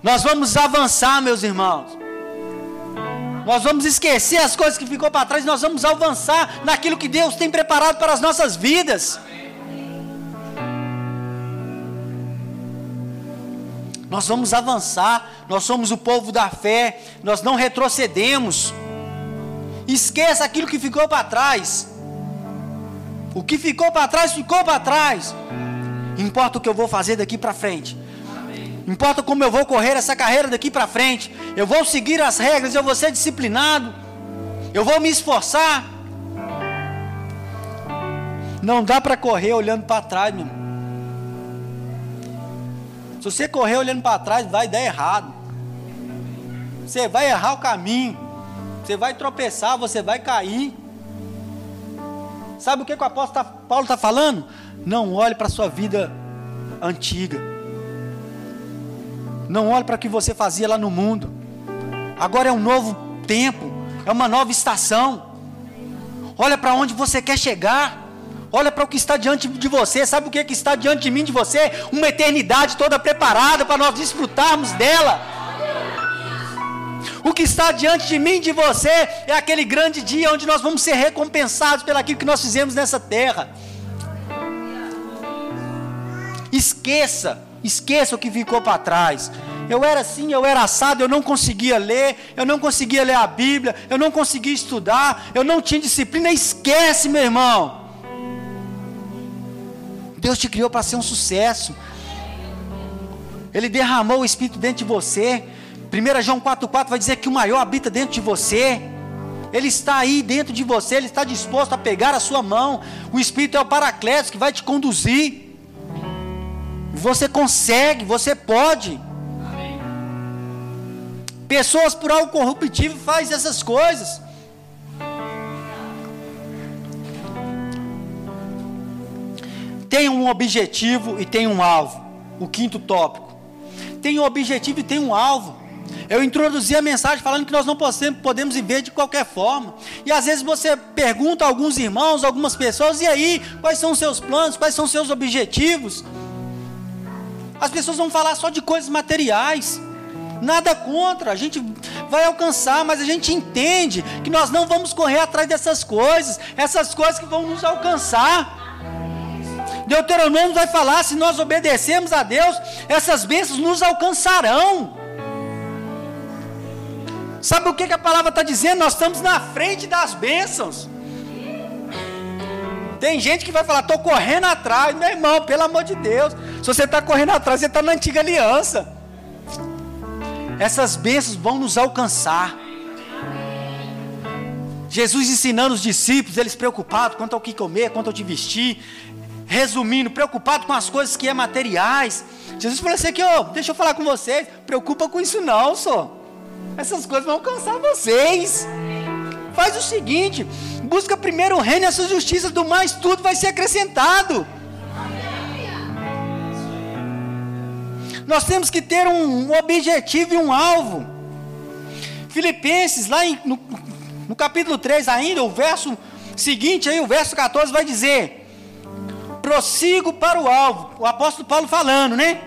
Nós vamos avançar, meus irmãos. Nós vamos esquecer as coisas que ficou para trás, nós vamos avançar naquilo que Deus tem preparado para as nossas vidas. Nós vamos avançar, nós somos o povo da fé, nós não retrocedemos. Esqueça aquilo que ficou para trás. O que ficou para trás, ficou para trás. Importa o que eu vou fazer daqui para frente. Importa como eu vou correr essa carreira daqui para frente. Eu vou seguir as regras, eu vou ser disciplinado. Eu vou me esforçar. Não dá para correr olhando para trás, meu irmão. Se você correr olhando para trás, vai dar errado. Você vai errar o caminho. Você vai tropeçar, você vai cair. Sabe o que, o apóstolo tá, Paulo está falando? Não olhe para a sua vida antiga. Não olhe para o que você fazia lá no mundo. Agora é um novo tempo, é uma nova estação. Olha para onde você quer chegar. Olha para o que está diante de você. Sabe o que, que está diante de mim, de você? Uma eternidade toda preparada para nós desfrutarmos dela. O que está diante de mim, de você, é aquele grande dia onde nós vamos ser recompensados pelaquilo que nós fizemos nessa terra. Esqueça, esqueça o que ficou para trás. Eu era assim, eu era assado, eu não conseguia ler, eu não conseguia ler a Bíblia, eu não conseguia estudar, eu não tinha disciplina. Esquece, meu irmão. Deus te criou para ser um sucesso. Ele derramou o Espírito dentro de você. 1 João 4,4 vai dizer que o maior habita dentro de você. Ele está aí dentro de você, ele está disposto a pegar a sua mão. O Espírito é o Paracletos que vai te conduzir. Você consegue, você pode. Pessoas por algo corruptível fazem essas coisas. Tem um objetivo e tem um alvo. O quinto tópico. Tem um objetivo e tem um alvo. Eu introduzi a mensagem falando que nós não podemos viver de qualquer forma. E às vezes você pergunta a alguns irmãos, algumas pessoas, e aí, quais são os seus planos, quais são os seus objetivos? As pessoas vão falar só de coisas materiais. Nada contra, a gente vai alcançar, mas a gente entende que nós não vamos correr atrás dessas coisas, essas coisas que vão nos alcançar. Deuteronômio vai falar: se nós obedecermos a Deus, essas bênçãos nos alcançarão. Sabe o que, que a palavra está dizendo? Nós estamos na frente das bênçãos. Tem gente que vai falar, estou correndo atrás, meu irmão, pelo amor de Deus. Se você está correndo atrás, você está na antiga aliança. Essas bênçãos vão nos alcançar. Jesus ensinando os discípulos, eles preocupados quanto ao que comer, quanto ao que vestir. Resumindo, preocupado com as coisas que é materiais. Jesus falou assim: aqui, ó, deixa eu falar com vocês. Preocupa com isso, não, só. Essas coisas vão alcançar vocês. Faz o seguinte: busca primeiro o reino e a sua justiça, do mais tudo vai ser acrescentado. Nós temos que ter um, objetivo e um alvo. Filipenses, lá em, no, no capítulo 3 ainda, o verso seguinte aí, o verso 14 vai dizer: prossigo para o alvo. O apóstolo Paulo falando, né?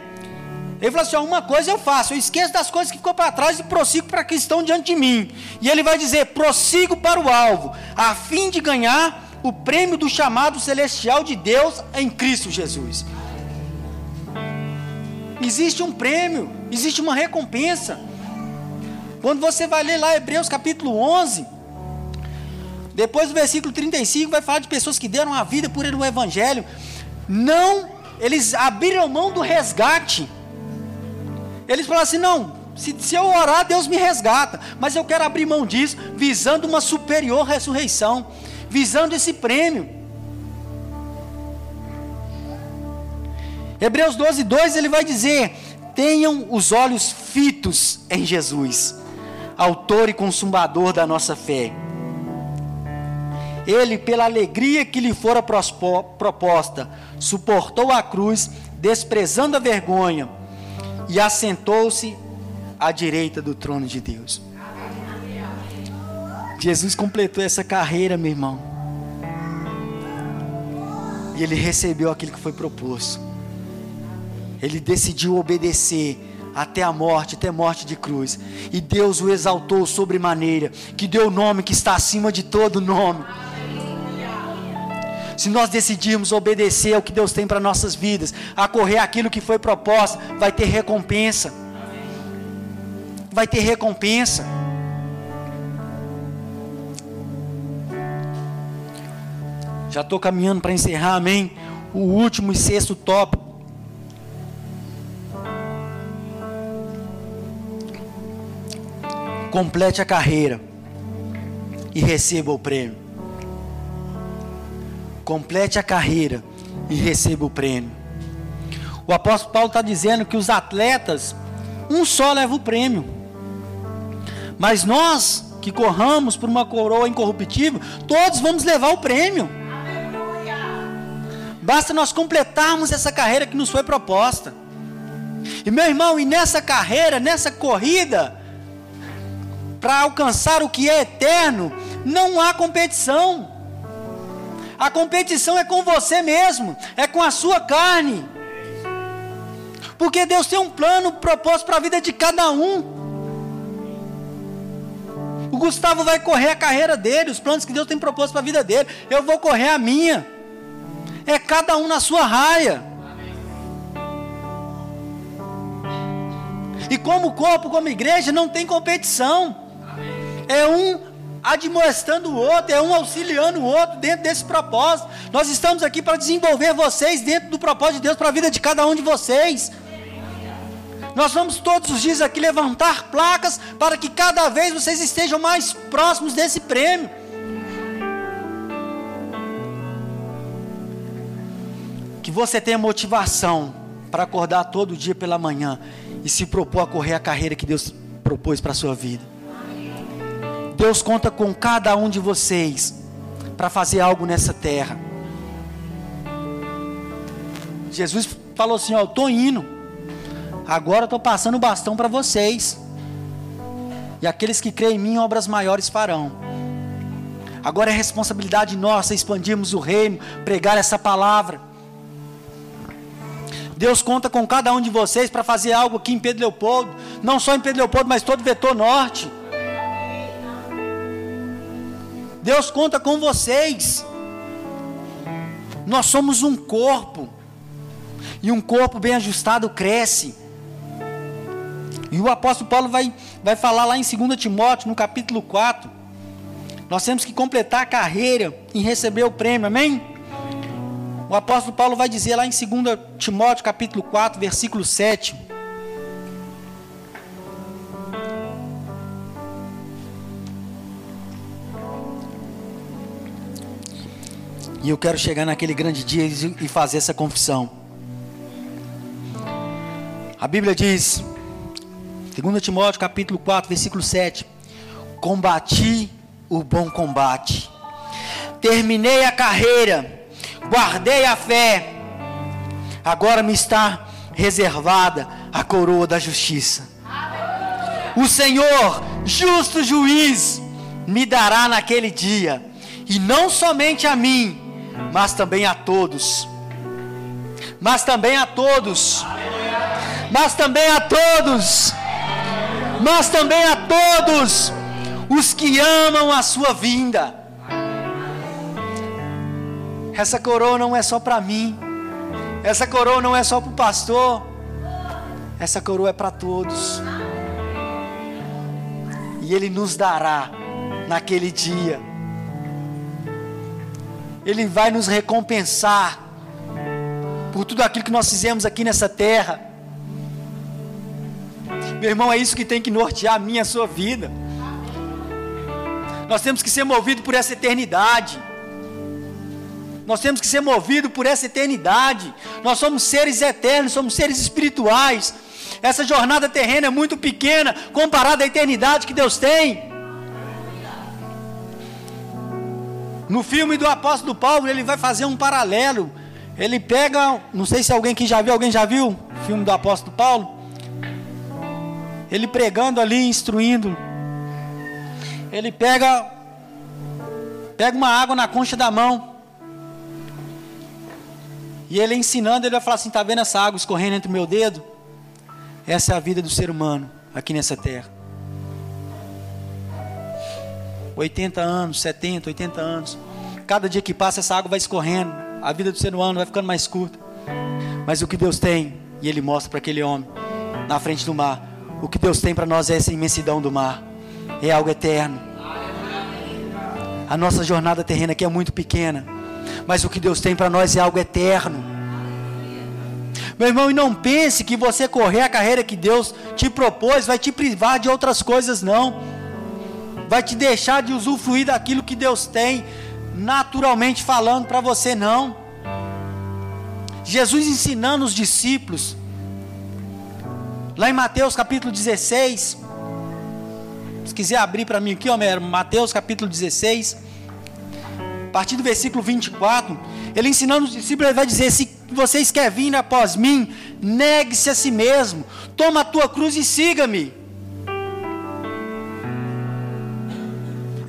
Ele falou assim: uma coisa eu faço, eu esqueço das coisas que ficou para trás e prossigo para que estão diante de mim. E ele vai dizer: prossigo para o alvo, a fim de ganhar o prêmio do chamado celestial de Deus em Cristo Jesus. Existe um prêmio, existe uma recompensa. Quando você vai ler lá Hebreus capítulo 11, depois do versículo 35, vai falar de pessoas que deram a vida por ele no Evangelho. Não, eles abriram mão do resgate. Eles falaram assim: não, se, se, eu orar, Deus me resgata. Mas eu quero abrir mão disso, visando uma superior ressurreição, visando esse prêmio. Hebreus 12, 2 ele vai dizer: tenham os olhos fitos em Jesus, Autor e Consumador da nossa fé ele, pela alegria que lhe fora proposta, suportou a cruz, desprezando a vergonha, e assentou-se à direita do trono de Deus. Jesus completou essa carreira, meu irmão. E ele recebeu aquilo que foi proposto. Ele decidiu obedecer até a morte, até a morte de cruz. E Deus o exaltou sobremaneira, que deu o nome que está acima de todo nome se nós decidirmos obedecer ao que Deus tem para nossas vidas, a correr aquilo que foi proposto, vai ter recompensa. Vai ter recompensa. Já estou caminhando para encerrar, amém? O último e sexto tópico. Complete a carreira e receba o prêmio complete a carreira e receba o prêmio. O apóstolo Paulo está dizendo que os atletas, um só leva o prêmio. Mas nós que corramos por uma coroa incorruptível, todos vamos levar o prêmio. Basta nós completarmos essa carreira que nos foi proposta. E meu irmão, e nessa carreira, nessa corrida, para alcançar o que é eterno, não há competição. A competição é com você mesmo, é com a sua carne. Porque Deus tem um plano proposto para a vida de cada um. O Gustavo vai correr a carreira dele, os planos que Deus tem proposto para a vida dele. Eu vou correr a minha. É cada um na sua raia. E como corpo, como igreja, não tem competição. É um admoestando o outro, é um auxiliando o outro dentro desse propósito. Nós estamos aqui para desenvolver vocês dentro do propósito de Deus para a vida de cada um de vocês. Nós vamos todos os dias aqui levantar placas para que cada vez vocês estejam mais próximos desse prêmio. Que você tenha motivação para acordar todo dia pela manhã e se propor a correr a carreira que Deus propôs para a sua vida. Deus conta com cada um de vocês para fazer algo nessa terra. Jesus falou assim: Ó, eu estou indo, agora estou passando o bastão para vocês. E aqueles que creem em mim, obras maiores farão. Agora é responsabilidade nossa expandirmos o reino, pregar essa palavra. Deus conta com cada um de vocês para fazer algo aqui em Pedro Leopoldo, não só em Pedro Leopoldo, mas todo o vetor norte. Deus conta com vocês. Nós somos um corpo. E um corpo bem ajustado cresce. E o apóstolo Paulo vai, vai falar lá em 2 Timóteo, no capítulo 4. Nós temos que completar a carreira e receber o prêmio, amém? O apóstolo Paulo vai dizer lá em 2 Timóteo capítulo 4, versículo 7. E eu quero chegar naquele grande dia e fazer essa confissão. A Bíblia diz, 2 Timóteo capítulo 4, versículo 7: Combati o bom combate, terminei a carreira, guardei a fé, agora me está reservada a coroa da justiça. O Senhor, justo juiz, me dará naquele dia, e não somente a mim, mas também a todos. Mas também a todos. Mas também a todos. Mas também a todos os que amam a sua vinda. Essa coroa não é só para mim. Essa coroa não é só para o pastor. Essa coroa é para todos. E Ele nos dará naquele dia. Ele vai nos recompensar por tudo aquilo que nós fizemos aqui nessa terra. Meu irmão, é isso que tem que nortear a minha a sua vida. Nós temos que ser movidos por essa eternidade. Nós temos que ser movidos por essa eternidade. Nós somos seres eternos, somos seres espirituais. Essa jornada terrena é muito pequena comparada à eternidade que Deus tem. No filme do apóstolo Paulo, ele vai fazer um paralelo. Ele pega, não sei se alguém que já viu, alguém já viu o filme do apóstolo Paulo? Ele pregando ali, instruindo. Ele pega pega uma água na concha da mão. E ele ensinando, ele vai falar assim: está vendo essa água escorrendo entre o meu dedo? Essa é a vida do ser humano aqui nessa terra. 80 anos, 70, 80 anos. Cada dia que passa, essa água vai escorrendo. A vida do ser humano vai ficando mais curta. Mas o que Deus tem, e Ele mostra para aquele homem na frente do mar: o que Deus tem para nós é essa imensidão do mar, é algo eterno. A nossa jornada terrena aqui é muito pequena mas o que Deus tem para nós é algo eterno. Meu irmão, e não pense que você correr a carreira que Deus te propôs vai te privar de outras coisas, não. Vai te deixar de usufruir daquilo que Deus tem, naturalmente falando para você, não. Jesus ensinando os discípulos, lá em Mateus capítulo 16, se quiser abrir para mim aqui, ó, Mateus capítulo 16 a partir do versículo 24, ele ensinando os discípulos, ele vai dizer: Se vocês querem vir após mim, negue-se a si mesmo, toma a tua cruz e siga-me.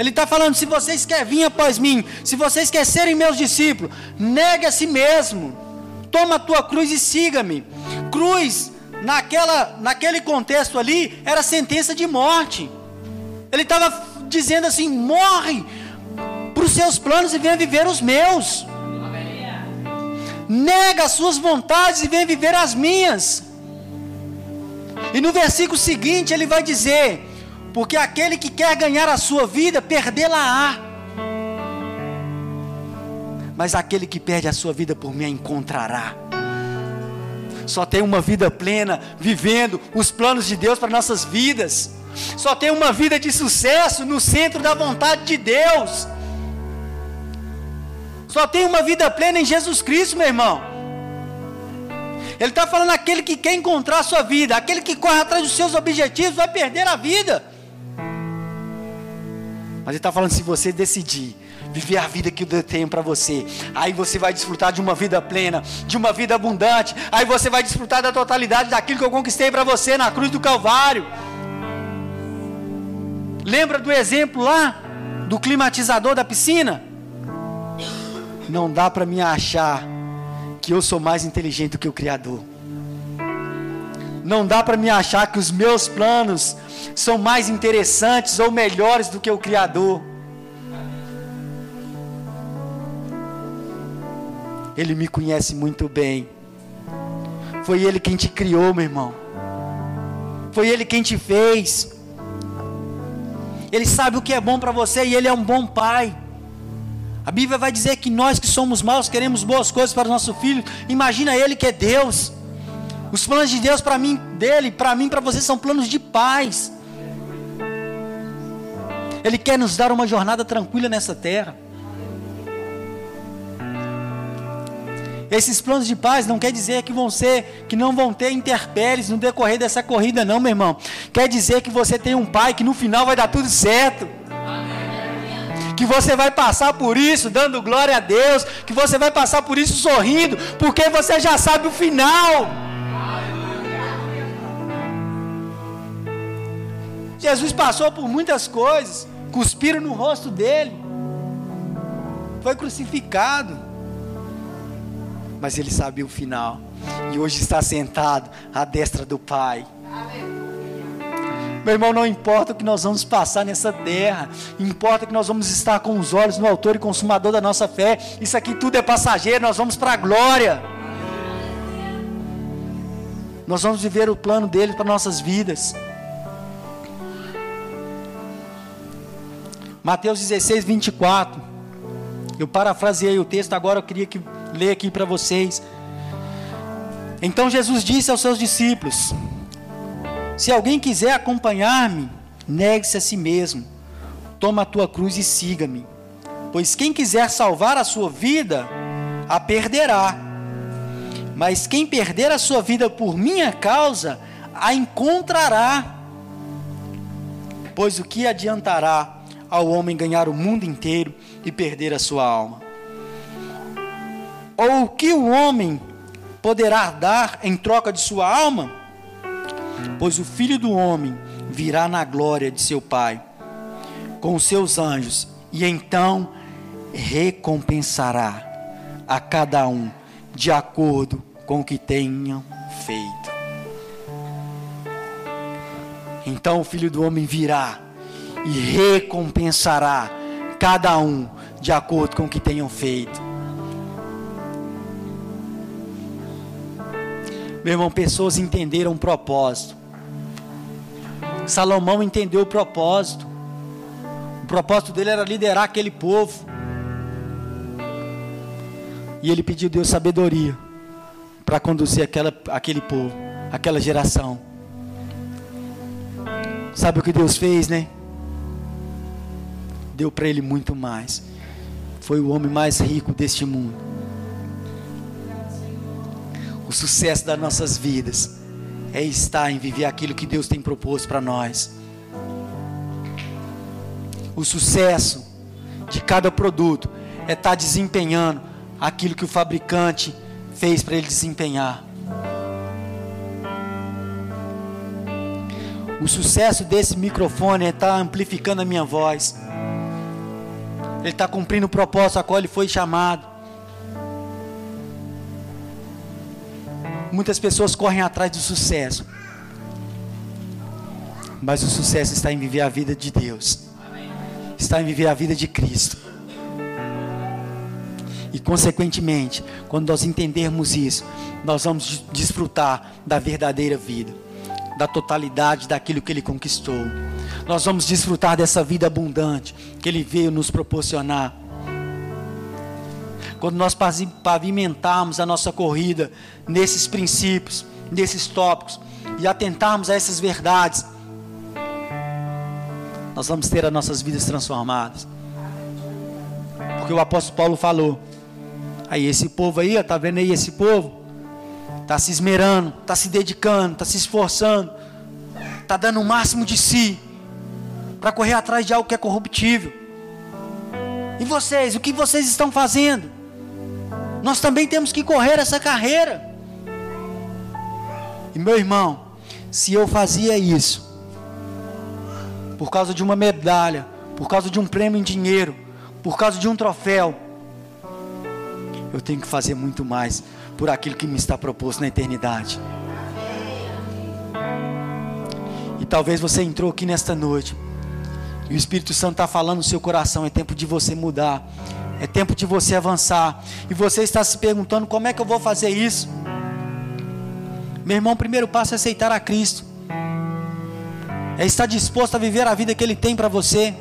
Ele está falando: se vocês querem vir após mim, se vocês querem serem meus discípulos, negue a si mesmo, toma a tua cruz e siga-me. Cruz, naquela, naquele contexto ali, era sentença de morte. Ele estava dizendo assim: morre para os seus planos e venha viver os meus. Nega as suas vontades e venha viver as minhas. E no versículo seguinte ele vai dizer: porque aquele que quer ganhar a sua vida, perdê-la-á. Mas aquele que perde a sua vida por mim a encontrará. Só tem uma vida plena, vivendo os planos de Deus para nossas vidas. Só tem uma vida de sucesso no centro da vontade de Deus. Só tem uma vida plena em Jesus Cristo, meu irmão. Ele está falando aquele que quer encontrar a sua vida, aquele que corre atrás dos seus objetivos vai perder a vida. Mas ele está falando: se você decidir viver a vida que eu tenho para você, aí você vai desfrutar de uma vida plena, de uma vida abundante, aí você vai desfrutar da totalidade daquilo que eu conquistei para você na cruz do Calvário. Lembra do exemplo lá do climatizador da piscina? Não dá para me achar que eu sou mais inteligente do que o Criador. Não dá para me achar que os meus planos são mais interessantes ou melhores do que o Criador. Ele me conhece muito bem. Foi Ele quem te criou, meu irmão. Foi Ele quem te fez. Ele sabe o que é bom para você e Ele é um bom pai. A Bíblia vai dizer que nós que somos maus queremos boas coisas para o nosso filho. Imagina Ele que é Deus. Os planos de Deus para mim, dele, para mim, para você são planos de paz. Ele quer nos dar uma jornada tranquila nessa terra. Esses planos de paz não quer dizer que vão ser, que não vão ter interpéries no decorrer dessa corrida, não, meu irmão. Quer dizer que você tem um pai que no final vai dar tudo certo. Que você vai passar por isso dando glória a Deus, que você vai passar por isso sorrindo, porque você já sabe o final. Jesus passou por muitas coisas, cuspiram no rosto dele, foi crucificado, mas ele sabia o final, e hoje está sentado à destra do Pai. Meu irmão, não importa o que nós vamos passar nessa terra, importa que nós vamos estar com os olhos no Autor e Consumador da nossa fé. Isso aqui tudo é passageiro, nós vamos para a glória. Nós vamos viver o plano dele para nossas vidas. Mateus 16, 24. Eu parafraseei o texto, agora eu queria que ler aqui para vocês. Então Jesus disse aos seus discípulos: Se alguém quiser acompanhar-me, negue-se a si mesmo, toma a tua cruz e siga-me. Pois quem quiser salvar a sua vida, a perderá. Mas quem perder a sua vida por minha causa, a encontrará. Pois o que adiantará ao homem ganhar o mundo inteiro e perder a sua alma? Ou o que o homem poderá dar em troca de sua alma? Pois o filho do homem virá na glória de seu Pai com os seus anjos e então recompensará a cada um de acordo com o que tenham feito. Então o filho do homem virá e recompensará cada um de acordo com o que tenham feito. Meu irmão, pessoas entenderam o propósito. Salomão entendeu o propósito. O propósito dele era liderar aquele povo. E ele pediu a Deus sabedoria para conduzir aquela, aquele povo, aquela geração. Sabe o que Deus fez, né? Deu para ele muito mais. Foi o homem mais rico deste mundo. O sucesso das nossas vidas é estar em viver aquilo que Deus tem proposto para nós. O sucesso de cada produto é estar desempenhando aquilo que o fabricante fez para ele desempenhar. O sucesso desse microfone é estar amplificando a minha voz. Ele está cumprindo o propósito a qual ele foi chamado. Muitas pessoas correm atrás do sucesso. Mas o sucesso está em viver a vida de Deus. Está em viver a vida de Cristo. E consequentemente, quando nós entendermos isso, nós vamos desfrutar da verdadeira vida, da totalidade daquilo que ele conquistou. Nós vamos desfrutar dessa vida abundante que ele veio nos proporcionar. Quando nós pavimentarmos a nossa corrida nesses princípios, nesses tópicos e atentarmos a essas verdades, nós vamos ter as nossas vidas transformadas. Porque o apóstolo Paulo falou: Aí esse povo aí, tá vendo aí esse povo? Tá se esmerando, tá se dedicando, tá se esforçando, tá dando o máximo de si para correr atrás de algo que é corruptível. E vocês, o que vocês estão fazendo? Nós também temos que correr essa carreira. E meu irmão, se eu fazia isso por causa de uma medalha, por causa de um prêmio em dinheiro, por causa de um troféu, eu tenho que fazer muito mais por aquilo que me está proposto na eternidade. E talvez você entrou aqui nesta noite, e o Espírito Santo está falando no seu coração: é tempo de você mudar, é tempo de você avançar, e você está se perguntando: como é que eu vou fazer isso? Meu irmão, o primeiro passo é aceitar a Cristo, é estar disposto a viver a vida que Ele tem para você.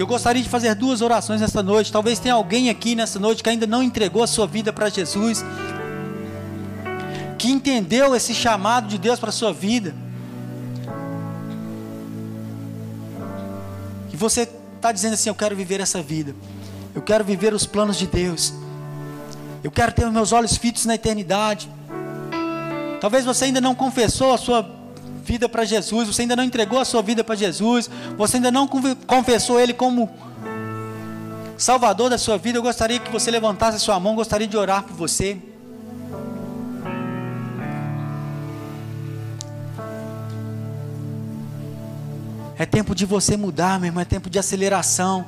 Eu gostaria de fazer duas orações nesta noite. Talvez tenha alguém aqui nesta noite que ainda não entregou a sua vida para Jesus, que entendeu esse chamado de Deus para a sua vida. E você está dizendo assim: Eu quero viver essa vida, eu quero viver os planos de Deus, eu quero ter os meus olhos fitos na eternidade. Talvez você ainda não confessou a sua vida para Jesus, você ainda não entregou a sua vida para Jesus, você ainda não confessou Ele como Salvador da sua vida, eu gostaria que você levantasse a sua mão, gostaria de orar por você. É tempo de você mudar, meu irmão, é tempo de aceleração.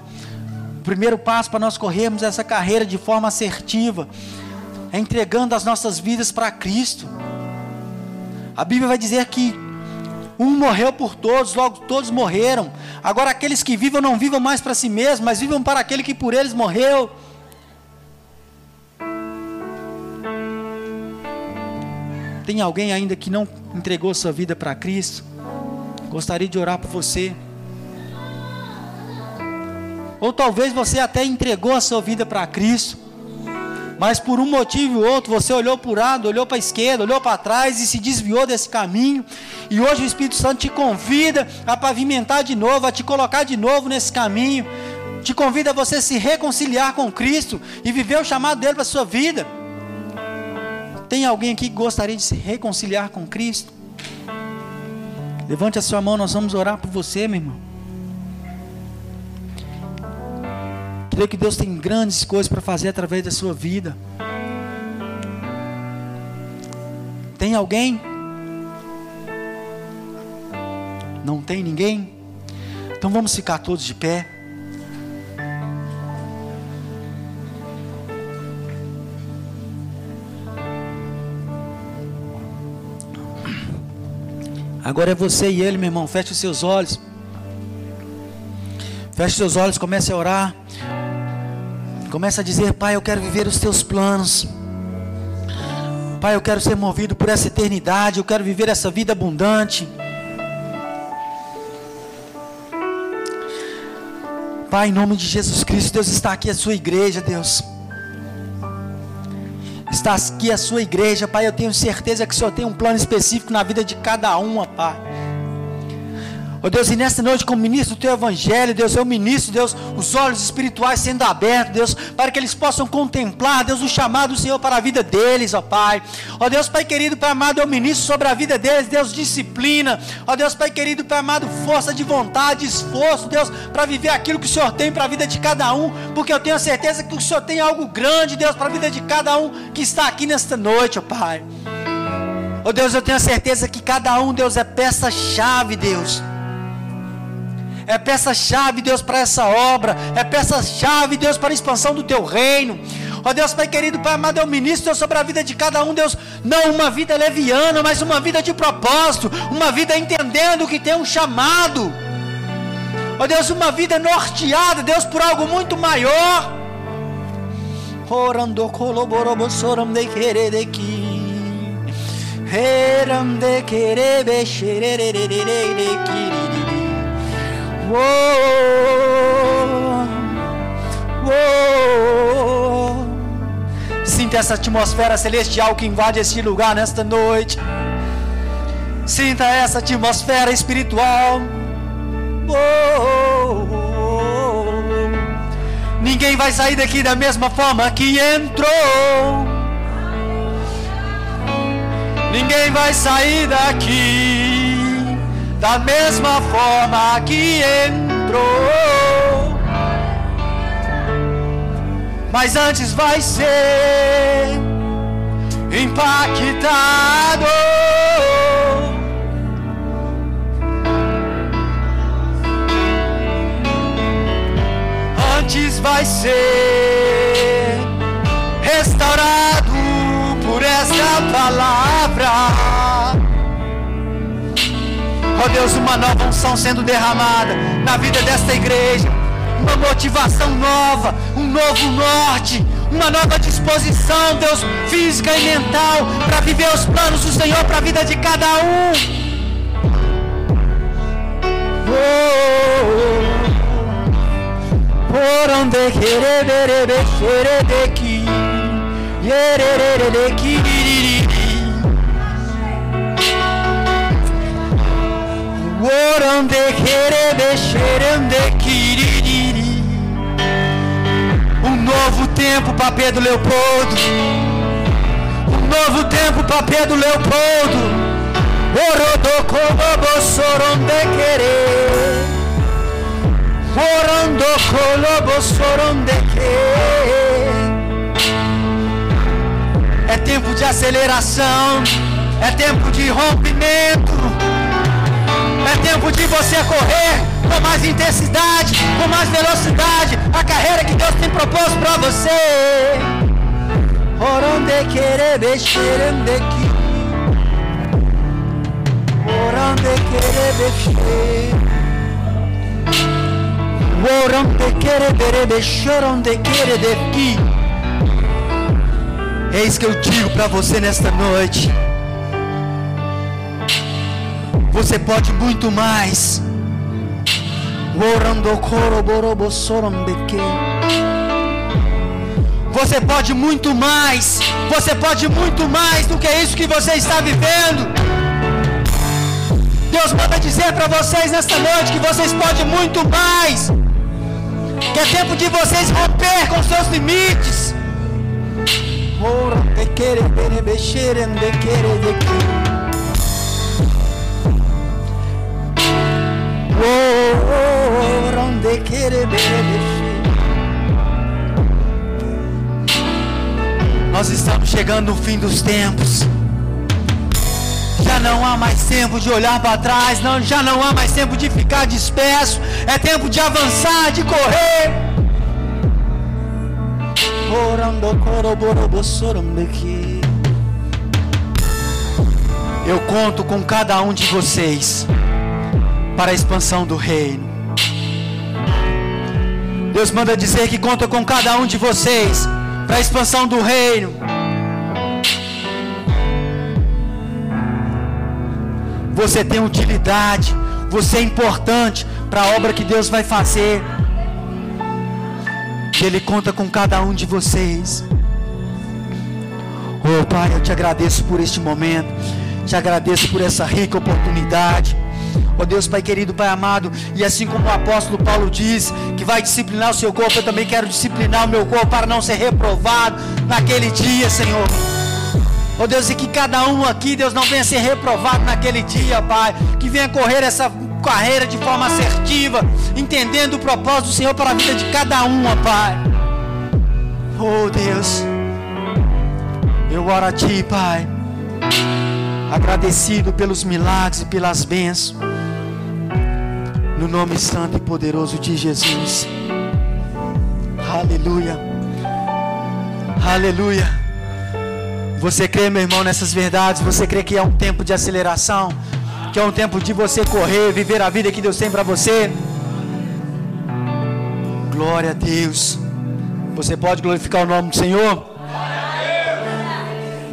O primeiro passo para nós corrermos essa carreira de forma assertiva é entregando as nossas vidas para Cristo. A Bíblia vai dizer que um morreu por todos, logo todos morreram. Agora aqueles que vivam não vivam mais para si mesmos, mas vivam para aquele que por eles morreu. Tem alguém ainda que não entregou sua vida para Cristo? Gostaria de orar por você. Ou talvez você até entregou a sua vida para Cristo, mas por um motivo ou outro você olhou para o lado, olhou para a esquerda, olhou para trás e se desviou desse caminho. E hoje o Espírito Santo te convida a pavimentar de novo, a te colocar de novo nesse caminho. Te convida a você se reconciliar com Cristo e viver o chamado dele para a sua vida. Tem alguém aqui que gostaria de se reconciliar com Cristo? Levante a sua mão, nós vamos orar por você, meu irmão. Creio que Deus tem grandes coisas para fazer através da sua vida. Tem alguém? Não tem ninguém? Então vamos ficar todos de pé. Agora é você e ele, meu irmão. Feche os seus olhos. Feche seus olhos, comece a orar. Começa a dizer: Pai, eu quero viver os teus planos. Pai, eu quero ser movido por essa eternidade. Eu quero viver essa vida abundante. Pai, em nome de Jesus Cristo, Deus está aqui a sua igreja, Deus. Está aqui a sua igreja, Pai. Eu tenho certeza que o Senhor tem um plano específico na vida de cada uma, Pai. Oh Deus, e nesta noite, como ministro do teu evangelho, Deus, eu ministro, Deus, os olhos espirituais sendo abertos, Deus, para que eles possam contemplar, Deus, o chamado do Senhor para a vida deles, ó Pai. Ó Deus, Pai querido, Pai amado, eu ministro sobre a vida deles, Deus, disciplina. Ó Deus, Pai querido, Pai amado, força de vontade, esforço, Deus, para viver aquilo que o Senhor tem para a vida de cada um, porque eu tenho a certeza que o Senhor tem algo grande, Deus, para a vida de cada um que está aqui nesta noite, ó Pai. Ó Deus, eu tenho a certeza que cada um, Deus, é peça-chave, Deus é peça-chave, Deus, para essa obra, é peça-chave, Deus, para a expansão do teu reino. Ó Deus, Pai querido, Pai amado, o ministro Deus, sobre a vida de cada um, Deus, não uma vida leviana, mas uma vida de propósito, uma vida entendendo que tem um chamado. Ó Deus, uma vida norteada, Deus, por algo muito maior. Orando coloborobosoram de querer de que. Heram de querer de querer. Sinta essa atmosfera celestial que invade este lugar nesta noite. Sinta essa atmosfera espiritual. Ninguém vai sair daqui da mesma forma que entrou. Ninguém vai sair daqui da mesma forma que entrou. Mas antes vai ser impactado. Antes vai ser restaurado por esta palavra. Ó oh Deus, uma nova unção sendo derramada na vida desta igreja, uma motivação nova, um novo norte, uma nova disposição, Deus, física e mental, para viver os planos do Senhor para a vida de cada um. Por onde querer ver, ver, de que, de que, Orande querebe xerende quiririri Um novo tempo para Pedro Leopoldo. Um novo tempo para Pedro Leopoldo. Orodokobo soronde querer Orando colobo soronde querer É tempo de aceleração É tempo de rompimento é tempo de você correr com mais intensidade, com mais velocidade, a carreira que Deus tem proposto para você. Orande querer bexerende que Orande querer bexer Orande querer bere bexorande querer de que Eis que eu digo para você nesta noite você pode muito mais. Você pode muito mais. Você pode muito mais do que isso que você está vivendo. Deus manda dizer para vocês nesta noite que vocês podem muito mais. Que é tempo de vocês romper com seus limites. de querer, de querer, de querer. Nós estamos chegando no fim dos tempos. Já não há mais tempo de olhar para trás, não, já não há mais tempo de ficar disperso. É tempo de avançar, de correr. Eu conto com cada um de vocês para a expansão do reino. Deus manda dizer que conta com cada um de vocês para a expansão do reino. Você tem utilidade, você é importante para a obra que Deus vai fazer. Ele conta com cada um de vocês. Oh Pai, eu te agradeço por este momento, te agradeço por essa rica oportunidade. Ó Deus, Pai querido, Pai amado, e assim como o apóstolo Paulo diz que vai disciplinar o seu corpo, eu também quero disciplinar o meu corpo para não ser reprovado naquele dia, Senhor. Ó Deus, e que cada um aqui, Deus, não venha ser reprovado naquele dia, Pai. Que venha correr essa carreira de forma assertiva, entendendo o propósito do Senhor para a vida de cada um, ó Pai. Oh Deus, eu oro a Ti, Pai agradecido pelos milagres e pelas bênçãos No nome santo e poderoso de Jesus. Aleluia. Aleluia. Você crê, meu irmão, nessas verdades? Você crê que é um tempo de aceleração? Que é um tempo de você correr, viver a vida que Deus tem para você? Glória a Deus. Você pode glorificar o nome do Senhor?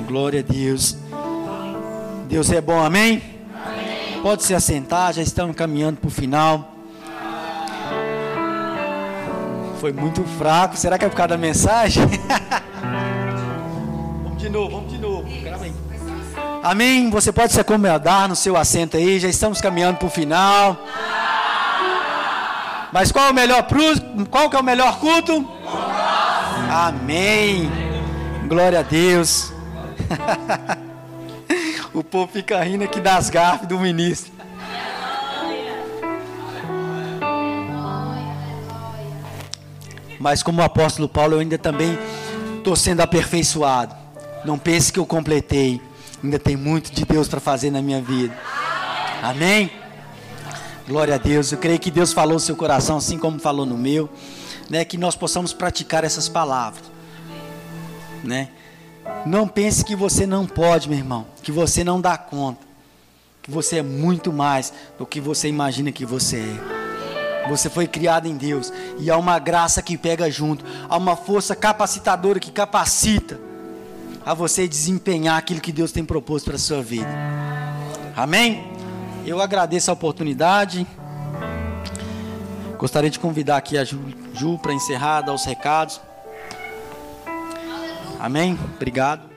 Glória a Deus. Deus é bom, amém? Pode se assentar, já estamos caminhando para o final. Foi muito fraco. Será que é por causa da mensagem? vamos de novo, vamos de novo. Amém? Você pode se acomodar no seu assento aí. Já estamos caminhando para o final. Mas qual é o melhor qual que é o melhor culto? Amém. Glória a Deus. o povo fica rindo aqui das garfas do ministro. Mas como o apóstolo Paulo, eu ainda também estou sendo aperfeiçoado. Não pense que eu completei. Ainda tem muito de Deus para fazer na minha vida. Amém? Glória a Deus. Eu creio que Deus falou no seu coração, assim como falou no meu. Né, que nós possamos praticar essas palavras. Né? Não pense que você não pode, meu irmão. Que você não dá conta. Que você é muito mais do que você imagina que você é. Você foi criado em Deus e há uma graça que pega junto, há uma força capacitadora que capacita a você desempenhar aquilo que Deus tem proposto para a sua vida. Amém? Eu agradeço a oportunidade. Gostaria de convidar aqui a Ju, Ju para encerrar, dar os recados. Amém? Obrigado.